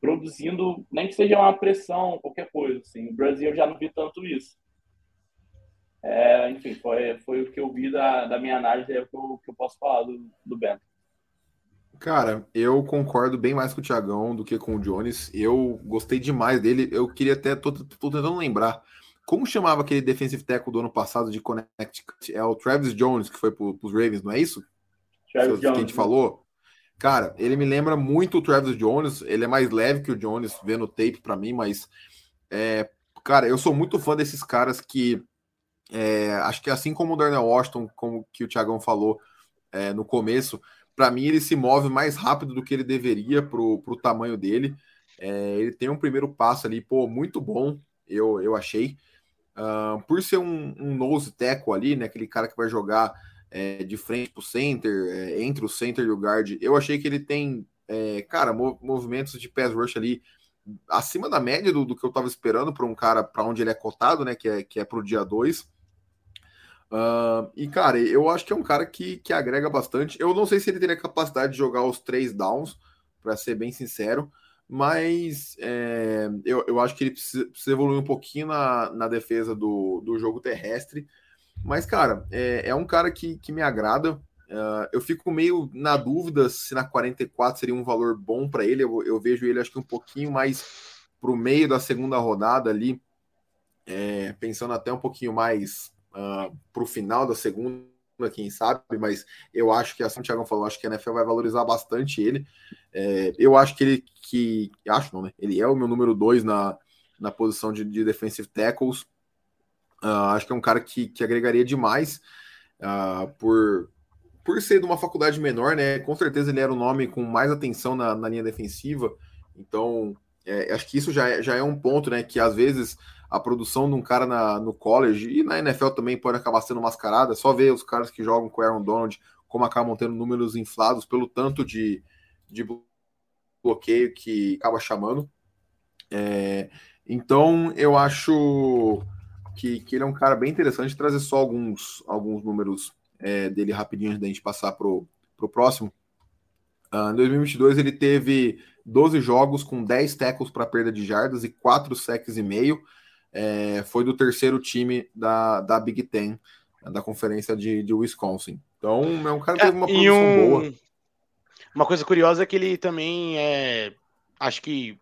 produzindo, nem que seja uma pressão, qualquer coisa. Assim. O Brasil eu já não vi tanto isso. É, enfim, foi, foi o que eu vi da, da minha análise, é o que eu, que eu posso falar do, do Bento. Cara, eu concordo bem mais com o Thiagão do que com o Jones. Eu gostei demais dele. Eu queria até, tô, tô tentando lembrar. Como chamava aquele defensive tackle do ano passado de Connecticut? É o Travis Jones, que foi para os Ravens, não é isso? Travis que a gente falou. Cara, ele me lembra muito o Travis Jones. Ele é mais leve que o Jones, vendo tape para mim, mas é, cara, eu sou muito fã desses caras que é, acho que assim como o Darnell Washington, como que o Thiagão falou é, no começo, para mim ele se move mais rápido do que ele deveria pro, pro tamanho dele. É, ele tem um primeiro passo ali, pô, muito bom, eu, eu achei. Uh, por ser um, um nose tackle ali, né, aquele cara que vai jogar é, de frente pro center, é, entre o center e o guard, eu achei que ele tem, é, cara, movimentos de pass rush ali acima da média do, do que eu estava esperando para um cara para onde ele é cotado, né, que é, que é pro dia 2. Uh, e, cara, eu acho que é um cara que, que agrega bastante. Eu não sei se ele teria capacidade de jogar os três downs, para ser bem sincero, mas é, eu, eu acho que ele precisa, precisa, evoluir um pouquinho na, na defesa do, do jogo terrestre. Mas, cara, é, é um cara que, que me agrada. Uh, eu fico meio na dúvida se na 44 seria um valor bom para ele. Eu, eu, vejo ele, acho que um pouquinho mais para o meio da segunda rodada ali, é, pensando até um pouquinho mais ah, para o final da segunda, quem sabe, mas eu acho que, assim o Thiago falou, acho que a NFL vai valorizar bastante ele. É, eu acho que ele, que, acho não, né? Ele é o meu número dois na, na posição de, de defensive tackles. Uh, acho que é um cara que, que agregaria demais uh, por, por ser de uma faculdade menor, né? Com certeza ele era o nome com mais atenção na, na linha defensiva. Então, é, acho que isso já é, já é um ponto, né? Que às vezes a produção de um cara na, no college e na NFL também pode acabar sendo mascarada. Só ver os caras que jogam com o Aaron Donald como acabam tendo números inflados pelo tanto de, de bloqueio que acaba chamando. É, então eu acho que, que ele é um cara bem interessante. Trazer só alguns, alguns números é, dele rapidinho antes da gente passar para o próximo. Uh, em 2022 ele teve 12 jogos com 10 tackles para perda de jardas e 4 sacks e meio é, foi do terceiro time da, da Big Ten, da conferência de, de Wisconsin. Então, é um cara que teve uma produção um, boa. Uma coisa curiosa é que ele também é. Acho que.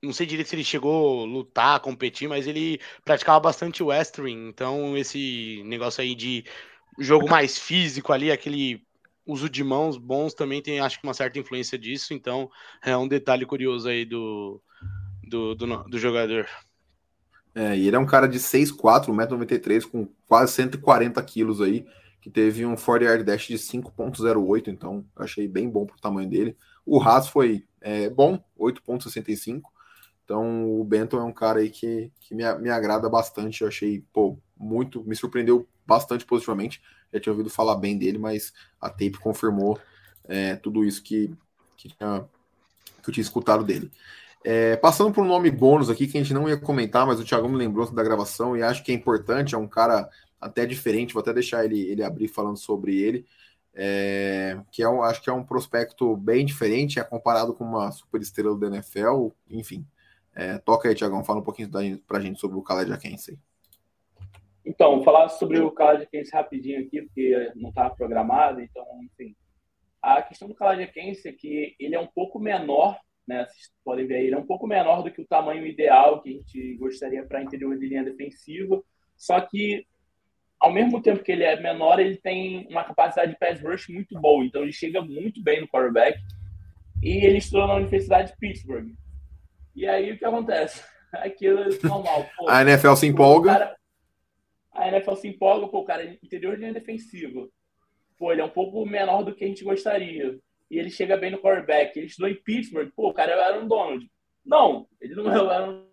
Não sei direito se ele chegou a lutar, competir, mas ele praticava bastante wrestling. Então, esse negócio aí de jogo mais físico ali, aquele uso de mãos bons também tem, acho que, uma certa influência disso. Então, é um detalhe curioso aí do, do, do, do jogador. É, e ele é um cara de 6'4", 1,93m, com quase 140 quilos aí, que teve um 40 yard dash de 5.08, então achei bem bom pro tamanho dele. O Haas foi é, bom, 8.65, então o Benton é um cara aí que, que me, me agrada bastante, eu achei, pô, muito, me surpreendeu bastante positivamente, já tinha ouvido falar bem dele, mas a tape confirmou é, tudo isso que, que, tinha, que eu tinha escutado dele. É, passando por um nome bônus aqui que a gente não ia comentar, mas o Thiago me lembrou da gravação e acho que é importante, é um cara até diferente, vou até deixar ele, ele abrir falando sobre ele, é, que é um, acho que é um prospecto bem diferente, é comparado com uma super estrela do NFL, enfim. É, toca aí, Thiagão, fala um pouquinho da, pra gente sobre o Khaled Akense. Então, falar sobre o Khaled Akense rapidinho aqui, porque não estava programado, então, enfim. A questão do Khaled Akense é que ele é um pouco menor, né, vocês podem ver aí, ele é um pouco menor do que o tamanho ideal que a gente gostaria para interior de linha defensiva, só que ao mesmo tempo que ele é menor, ele tem uma capacidade de pass rush muito boa, então ele chega muito bem no quarterback. E ele estudou na Universidade de Pittsburgh. E aí o que acontece? Aquilo é normal. Pô, a NFL se empolga. Cara, a NFL se empolga, pô, o cara é interior de linha defensiva. Pô, ele é um pouco menor do que a gente gostaria. E ele chega bem no quarterback. Ele estudou em Pittsburgh. Pô, o cara era um Donald. Não, ele não era um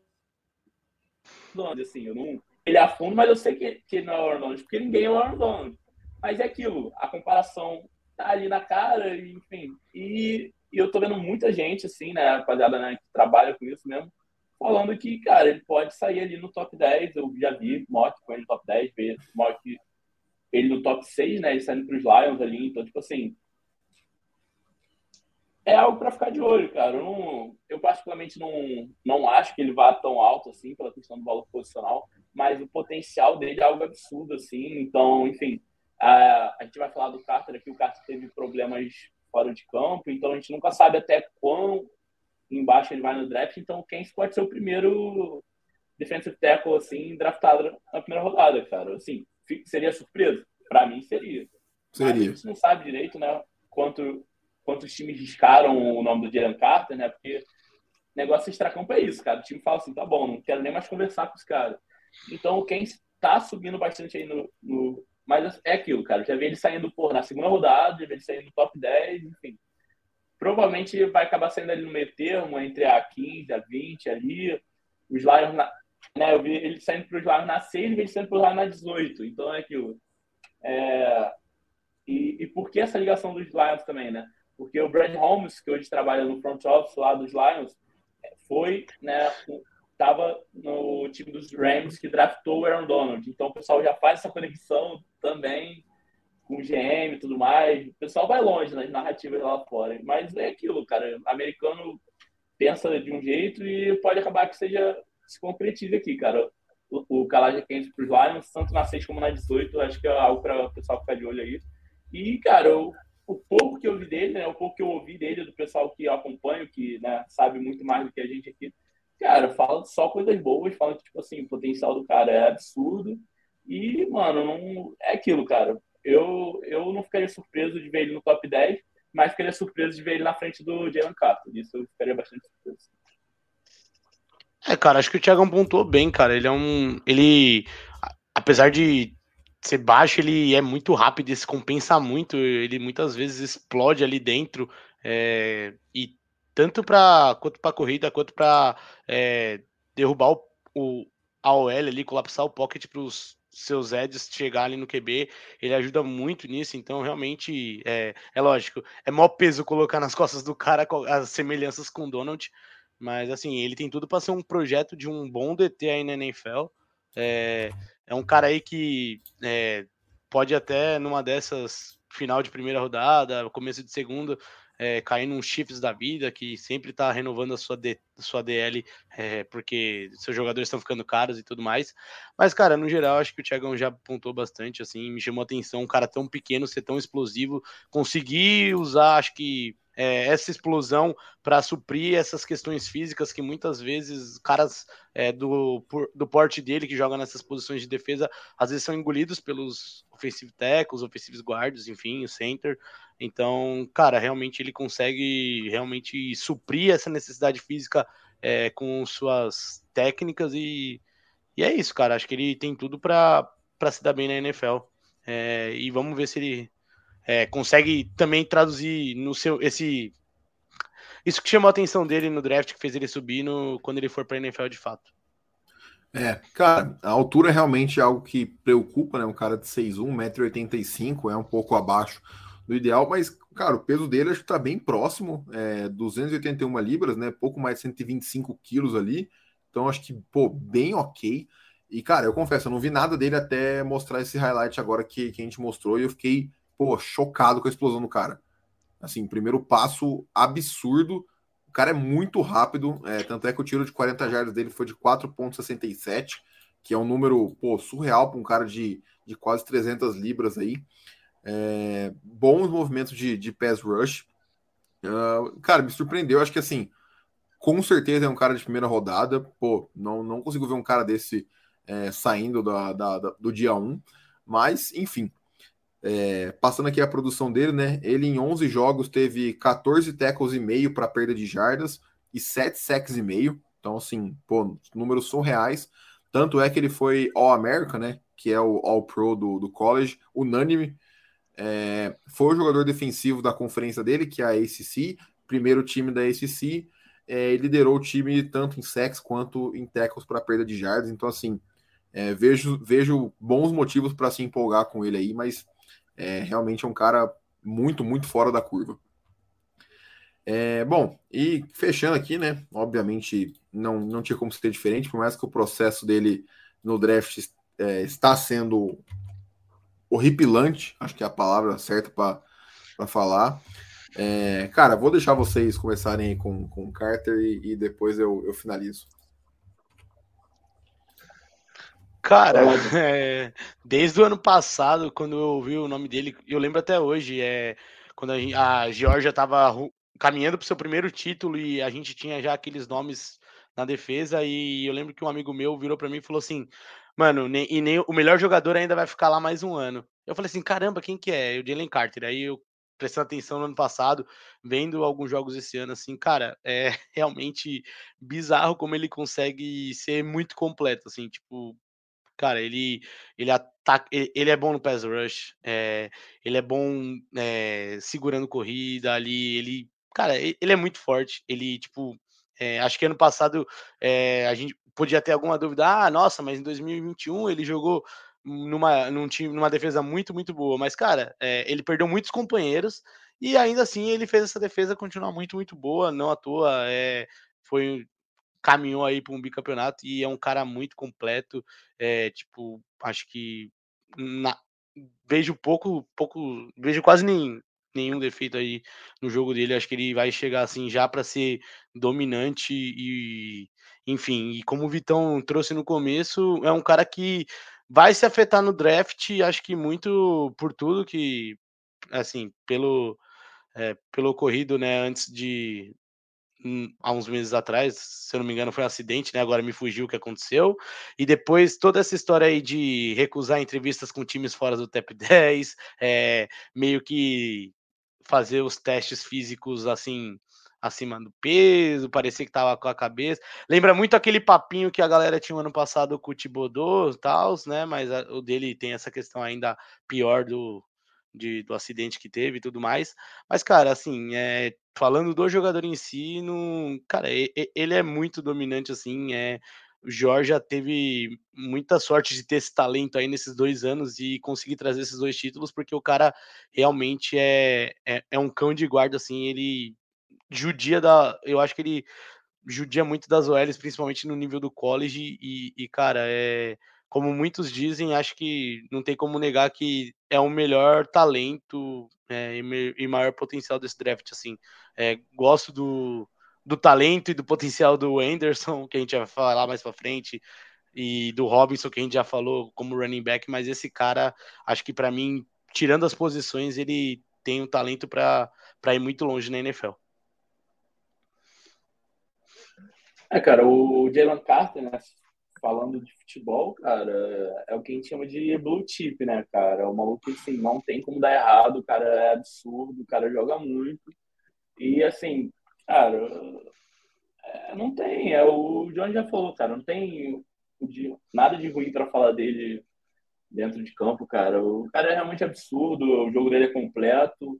Donald, assim, eu não ele é fundo, mas eu sei que, que não é o Aaron Donald, porque ninguém é o Aaron Donald. Mas é aquilo, a comparação tá ali na cara, enfim. E, e eu tô vendo muita gente, assim, né, rapaziada, né, que trabalha com isso mesmo, falando que, cara, ele pode sair ali no top 10. Eu já vi mock com ele no top 10, mock ele no top 6, né, ele saindo pros Lions ali. Então, tipo assim, é algo para ficar de olho, cara. Eu, não, eu particularmente não, não acho que ele vá tão alto assim pela questão do valor posicional mas o potencial dele é algo absurdo, assim. Então, enfim, a, a gente vai falar do Carter aqui. O Carter teve problemas fora de campo, então a gente nunca sabe até quão embaixo ele vai no draft. Então, quem pode ser o primeiro defensive tackle, assim, draftado na primeira rodada, cara. Assim, seria surpresa? Para mim, seria. Seria. Mas a gente não sabe direito, né, quanto, quantos times riscaram o nome do Jalen Carter, né, porque negócio extracampo é isso, cara. O time fala assim, tá bom, não quero nem mais conversar com os caras. Então, quem está subindo bastante aí no, no, Mas é aquilo, cara. Já vi ele saindo por, na segunda rodada, já vi ele saindo no top 10, enfim. Provavelmente vai acabar saindo ali no meio termo, entre a 15, a 20 ali. Os Lions, na, né, eu vi ele saindo para os Lions na 6 e ele saindo para os Lions na 18. Então é aquilo. É... E, e por que essa ligação dos Lions também, né? Porque o Brad Holmes, que hoje trabalha no front office lá dos Lions, foi né, estava no time dos Rams que draftou o Aaron Donald. Então o pessoal já faz essa conexão também com o GM e tudo mais. O pessoal vai longe nas narrativas lá fora. Mas é aquilo, cara. O americano pensa de um jeito e pode acabar que seja se concretize aqui, cara. O, o Quente para os Lions, tanto na 6 como na 18, acho que é algo para o pessoal ficar de olho aí. E, cara, o pouco que eu vi dele, né, o pouco que eu ouvi dele, do pessoal que acompanha, que né, sabe muito mais do que a gente aqui, cara, fala só coisas boas, fala que, tipo assim, o potencial do cara é absurdo. E, mano, não é aquilo, cara. Eu, eu não ficaria surpreso de ver ele no top 10, mas ficaria surpreso de ver ele na frente do Jalen Carter. Isso eu ficaria bastante surpreso. É, cara, acho que o Thiago pontuou bem, cara. Ele é um. Ele. Apesar de ser baixo, ele é muito rápido se compensa muito. Ele muitas vezes explode ali dentro. É, e tanto para quanto para corrida quanto para é, derrubar o, o AOL ali, colapsar o pocket para os seus Eds chegar ali no QB, ele ajuda muito nisso, então realmente é, é lógico, é maior peso colocar nas costas do cara as semelhanças com o Donald, mas assim, ele tem tudo para ser um projeto de um bom DT aí na NFL. É, é um cara aí que é, pode até numa dessas final de primeira rodada, começo de segunda, é, cair num chips da vida, que sempre está renovando a sua, D, sua DL, é, porque seus jogadores estão ficando caros e tudo mais. Mas, cara, no geral, acho que o Thiagão já apontou bastante, assim, me chamou atenção um cara tão pequeno ser tão explosivo, conseguir usar, acho que é, essa explosão para suprir essas questões físicas que muitas vezes caras é, do, do porte dele que jogam nessas posições de defesa às vezes são engolidos pelos offensive tackles, offensive guards, enfim, o center. Então, cara, realmente ele consegue realmente suprir essa necessidade física é, com suas técnicas e, e é isso, cara. Acho que ele tem tudo para se dar bem na NFL. É, e vamos ver se ele é, consegue também traduzir no seu esse isso que chamou a atenção dele no draft que fez ele subir no, quando ele for para NFL de fato. É, cara, a altura é realmente algo que preocupa, né? Um cara de 6'1, 1,85m é um pouco abaixo do ideal, mas, cara, o peso dele acho que tá bem próximo, é 281 libras, né? Pouco mais de 125 quilos ali. Então acho que, pô, bem ok. E, cara, eu confesso, eu não vi nada dele até mostrar esse highlight agora que, que a gente mostrou e eu fiquei pô, chocado com a explosão do cara. Assim, primeiro passo absurdo. O cara é muito rápido, é, tanto é que o tiro de 40 jardas dele foi de 4,67, que é um número pô, surreal para um cara de, de quase 300 libras aí. É, bons movimentos de, de pass rush. Uh, cara, me surpreendeu. Acho que assim, com certeza é um cara de primeira rodada. Pô, não, não consigo ver um cara desse é, saindo da, da, da, do dia 1. Mas, enfim, é, passando aqui a produção dele, né? Ele em 11 jogos teve 14 tackles e meio para perda de jardas e 7 sacks e meio. Então, assim, pô, números são reais. Tanto é que ele foi All-America, né? Que é o All-Pro do, do college, unânime. É, foi o jogador defensivo da conferência dele, que é a ACC, primeiro time da ACC. É, liderou o time tanto em sacks quanto em tackles para perda de jardas. Então, assim, é, vejo, vejo bons motivos para se empolgar com ele aí, mas é, realmente é um cara muito, muito fora da curva. É, bom, e fechando aqui, né? Obviamente não, não tinha como ser diferente, por mais que o processo dele no draft é, está sendo horripilante, acho que é a palavra certa para falar. É, cara, vou deixar vocês começarem com, com o Carter e, e depois eu, eu finalizo. Cara, é, desde o ano passado, quando eu ouvi o nome dele, eu lembro até hoje, é, quando a, a Georgia estava caminhando para o seu primeiro título e a gente tinha já aqueles nomes na defesa, e eu lembro que um amigo meu virou para mim e falou assim: Mano, nem, e nem o melhor jogador ainda vai ficar lá mais um ano. Eu falei assim: caramba, quem que é? O Jalen Carter. Aí eu prestando atenção no ano passado, vendo alguns jogos esse ano, assim, cara, é realmente bizarro como ele consegue ser muito completo, assim, tipo, Cara, ele ele ataca, ele é bom no pass rush, é, ele é bom é, segurando corrida ali, ele, cara, ele é muito forte. Ele tipo, é, acho que ano passado a gente podia ter alguma dúvida. Ah, nossa, mas em 2021 ele jogou numa, num time, numa defesa muito, muito boa. Mas, cara, é, ele perdeu muitos companheiros e ainda assim ele fez essa defesa continuar muito, muito boa. Não à toa, é, foi caminhou aí para um bicampeonato e é um cara muito completo. É, tipo, acho que na, vejo pouco, pouco, vejo quase nem, nenhum defeito aí no jogo dele. Acho que ele vai chegar assim já para ser dominante e, enfim, e como o Vitão trouxe no começo, é um cara que vai se afetar no draft, acho que muito por tudo que, assim, pelo é, pelo ocorrido, né, antes de há uns meses atrás, se eu não me engano, foi um acidente, né? Agora me fugiu o que aconteceu. E depois toda essa história aí de recusar entrevistas com times fora do top 10, é, meio que fazer os testes físicos assim acima do peso, parecia que tava com a cabeça. Lembra muito aquele papinho que a galera tinha ano passado com o Tibodô e tal, né? Mas a, o dele tem essa questão ainda pior do, de, do acidente que teve e tudo mais. Mas, cara, assim, é, falando do jogador em si, não, cara, ele é muito dominante, assim, é, o Jorge teve muita sorte de ter esse talento aí nesses dois anos e conseguir trazer esses dois títulos, porque o cara realmente é, é, é um cão de guarda, assim, ele judia da. Eu acho que ele judia muito das OLs, principalmente no nível do college, e, e cara, é como muitos dizem, acho que não tem como negar que é o melhor talento é, e, maior potencial desse draft. Assim, é, gosto do, do talento e do potencial do Anderson, que a gente vai falar mais para frente, e do Robinson, que a gente já falou como running back, mas esse cara, acho que para mim, tirando as posições, ele tem um talento para ir muito longe na NFL. É, cara, o Jalen Carter, né? Falando de futebol, cara, é o que a gente chama de blue chip, né, cara? O maluco, assim, não tem como dar errado, o cara é absurdo, o cara joga muito. E, assim, cara, é, não tem. É, o John já falou, cara, não tem nada de ruim para falar dele dentro de campo, cara. O cara é realmente absurdo, o jogo dele é completo.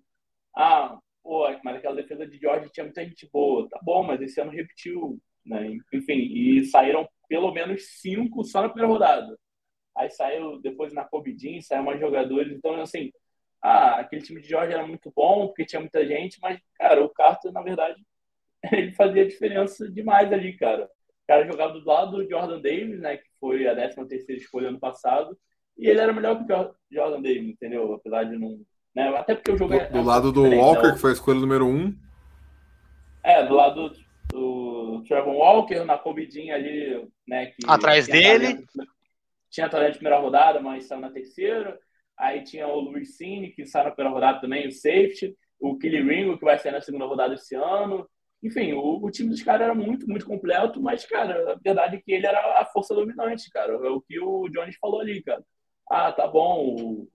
Ah, pô, mas aquela defesa de George tinha muita gente boa. Tá bom, mas esse ano repetiu, né? Enfim, e saíram pelo menos cinco só na primeira rodada. Aí saiu depois na Cobidin, saiu mais jogadores. Então, assim, ah, aquele time de George era muito bom, porque tinha muita gente, mas, cara, o Carter, na verdade, ele fazia diferença demais ali, cara. O cara jogava do lado do Jordan Davis, né, que foi a 13 terceira escolha ano passado, e ele era melhor que o Jordan Davis, entendeu? Apesar de não... Né? Até porque o jogo... Do, é, do lado do Walker, então... que foi a escolha número 1. Um. É, do lado do, do Trevor Walker, na comidinha ali, né? Que Atrás dele. Talento, tinha talento de primeira rodada, mas saiu na terceira. Aí tinha o Luiz Cine, que saiu na primeira rodada também, o safety. O Kelly Ringo, que vai sair na segunda rodada esse ano. Enfim, o, o time dos caras era muito, muito completo, mas, cara, a verdade é que ele era a força dominante, cara. É o que o Jones falou ali, cara. Ah, tá bom,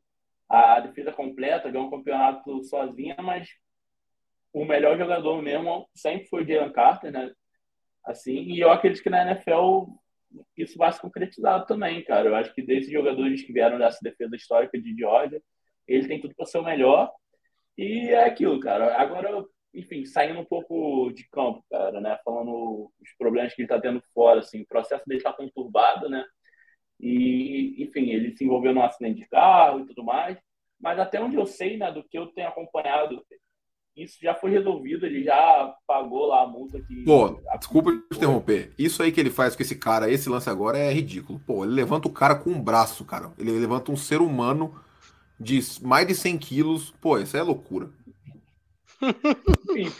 a defesa completa, ganhou um campeonato sozinha, mas o melhor jogador mesmo sempre foi o Jalen Carter, né? Assim, e eu acredito que na NFL isso vai se concretizar também, cara. Eu acho que desses jogadores que vieram dessa defesa histórica de Georgia, ele tem tudo para ser o melhor. E é aquilo, cara. Agora, enfim, saindo um pouco de campo, cara, né? Falando os problemas que ele está tendo fora, assim, o processo dele está conturbado, né? E, enfim, ele se envolveu num acidente de carro e tudo mais. Mas até onde eu sei, né, do que eu tenho acompanhado, isso já foi resolvido, ele já pagou lá a multa que. Pô, desculpa te interromper. Isso aí que ele faz com esse cara, esse lance agora é ridículo. Pô, ele levanta o cara com um braço, cara. Ele levanta um ser humano de mais de 100 quilos. Pô, isso é loucura. Enfim,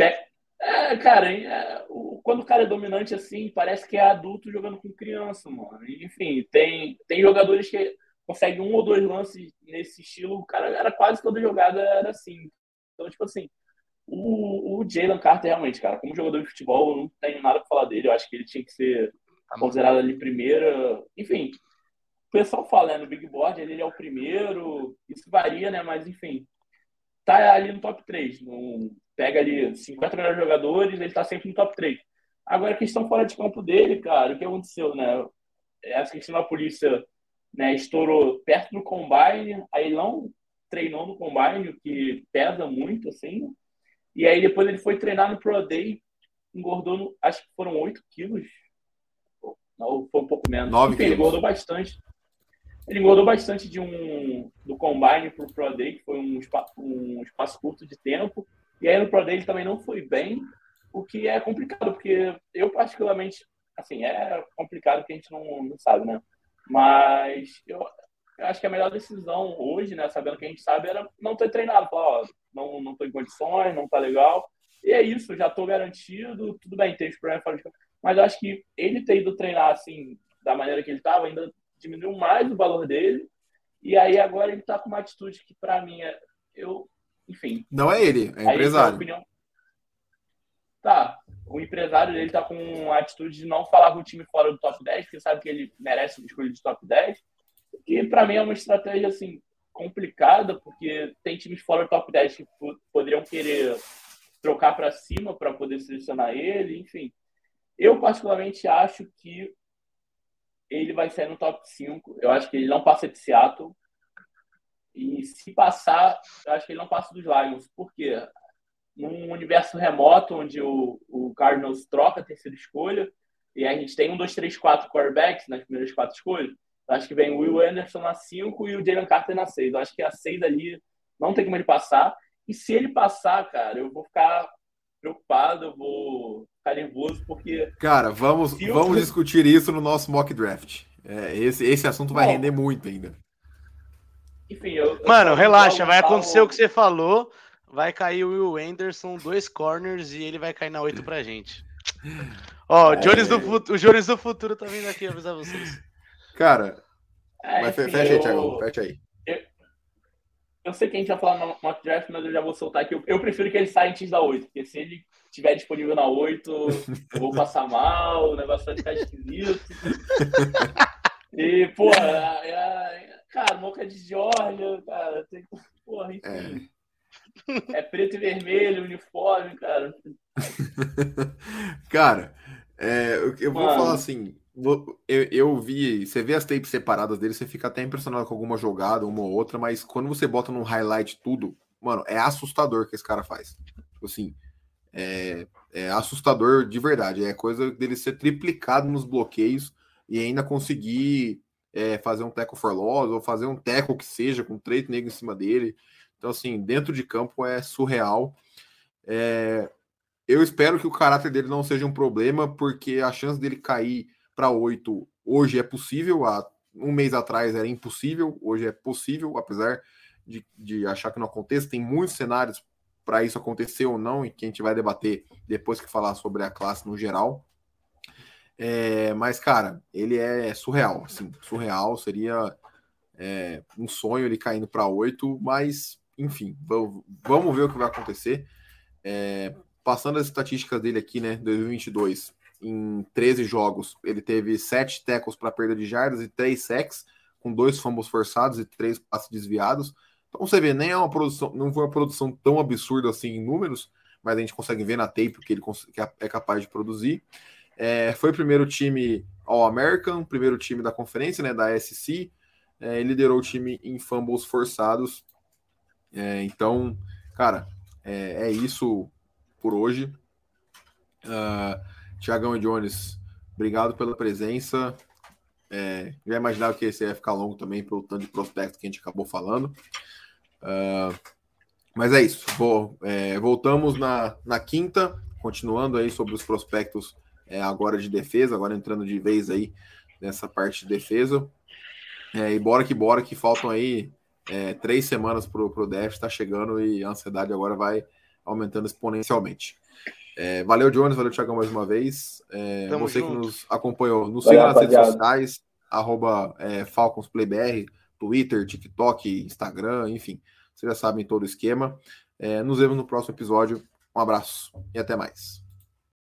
é, cara, é, o, quando o cara é dominante assim, parece que é adulto jogando com criança, mano. Enfim, tem, tem jogadores que conseguem um ou dois lances nesse estilo. O cara era quase toda jogada era assim. Então, tipo assim, o, o Jalen Carter, realmente, cara, como jogador de futebol, eu não tenho nada para falar dele. Eu acho que ele tinha que ser tá considerado ali primeira. Enfim, o pessoal fala, né, no Big Board, ele é o primeiro. Isso varia, né? Mas, enfim, tá ali no top 3. No, pega ali 50 melhores jogadores, ele tá sempre no top 3. Agora, a questão fora de campo dele, cara, o que aconteceu, né? Essa questão da polícia né, estourou perto do combine, aí não treinou no combine, o que pesa muito, assim. E aí depois ele foi treinar no Pro Day, engordou, no, acho que foram 8 quilos. Não, foi um pouco menos. 9 Enfim, ele engordou bastante. Ele engordou bastante de um do Combine pro Pro Day, que foi um, espaço, um espaço curto de tempo. E aí no Pro Day ele também não foi bem, o que é complicado, porque eu particularmente, assim, é complicado que a gente não, não sabe, né? Mas eu acho que a melhor decisão hoje, né, sabendo que a gente sabe, era não ter treinado. Falar, ó, não, não tô em condições, não tá legal. E é isso, já tô garantido, tudo bem, tem os problemas fora de campo. Mas eu acho que ele ter ido treinar assim, da maneira que ele tava, ainda diminuiu mais o valor dele. E aí agora ele tá com uma atitude que para mim é, eu, enfim. Não é ele, é empresário. Opinião, tá, o empresário dele tá com a atitude de não falar com o time fora do top 10, porque sabe que ele merece uma escolha de top 10 que para mim é uma estratégia assim complicada, porque tem times fora do top 10 que poderiam querer trocar para cima para poder selecionar ele, enfim. Eu particularmente acho que ele vai sair no top 5. Eu acho que ele não passa de Seattle. E se passar, eu acho que ele não passa dos Lions. Por quê? Num universo remoto, onde o, o Cardinals troca a terceira escolha, e a gente tem um, dois, três, quatro quarterbacks nas primeiras quatro escolhas, Acho que vem o Will Anderson na 5 e o Jalen Carter na 6. Acho que a 6 ali não tem como ele passar. E se ele passar, cara, eu vou ficar preocupado, eu vou ficar nervoso, porque. Cara, vamos, vamos eu... discutir isso no nosso mock draft. É, esse, esse assunto vai Bom, render muito ainda. Enfim, eu, Mano, relaxa, vai acontecer o que você falou. Vai cair o Will Anderson, dois corners, e ele vai cair na 8 pra gente. Ó, é... o Jones do, o Jones do futuro tá vindo aqui avisar vocês. Cara, é, mas enfim, fecha aí, Thiago, fecha aí. Eu, eu sei que a gente vai falar no mock draft, mas eu já vou soltar aqui. Eu, eu prefiro que ele saia antes da 8, porque se ele estiver disponível na 8, eu vou passar mal, o negócio vai ficar esquisito. E, porra, é, é, cara, Moca de Georgia, cara, tem porra, enfim. É. é preto e vermelho, uniforme, cara. cara, é, eu vou Mano. falar assim, eu, eu, vi, você vê as tapes separadas dele, você fica até impressionado com alguma jogada, uma ou outra, mas quando você bota num highlight tudo, mano, é assustador que esse cara faz. Tipo assim, é, é assustador de verdade. É coisa dele ser triplicado nos bloqueios e ainda conseguir é, fazer um teco for loss ou fazer um teco que seja com três negros em cima dele. Então, assim, dentro de campo é surreal. É, eu espero que o caráter dele não seja um problema, porque a chance dele cair para oito hoje é possível. Há um mês atrás era impossível, hoje é possível, apesar de, de achar que não aconteça. Tem muitos cenários para isso acontecer ou não, e que a gente vai debater depois que falar sobre a classe no geral. É, mas, cara, ele é surreal, assim, surreal, seria é, um sonho ele caindo para oito, mas, enfim, vamos ver o que vai acontecer. É, passando as estatísticas dele aqui, né, 2022, em 13 jogos, ele teve 7 tackles para perda de jardas e 3 sacks, com dois fumbles forçados e três passes desviados. Então você vê, nem é uma produção, não foi uma produção tão absurda assim em números, mas a gente consegue ver na tape que ele é capaz de produzir. É, foi o primeiro time All-American, primeiro time da conferência, né, da SC. É, liderou o time em fumbles forçados. É, então, cara, é, é, isso por hoje. Uh, Tiagão e Jones, obrigado pela presença. É, já imaginava que esse ia ficar longo também pelo tanto de prospecto que a gente acabou falando. Uh, mas é isso. É, voltamos na, na quinta, continuando aí sobre os prospectos é, agora de defesa, agora entrando de vez aí nessa parte de defesa. É, e bora que bora, que faltam aí é, três semanas para o DF está chegando e a ansiedade agora vai aumentando exponencialmente. É, valeu, Jones, valeu, Thiagão, mais uma vez. É, você junto. que nos acompanhou, nos siga nas redes sociais, arroba é, FalconsPlayBR, Twitter, TikTok, Instagram, enfim, vocês já sabem todo o esquema. É, nos vemos no próximo episódio. Um abraço e até mais.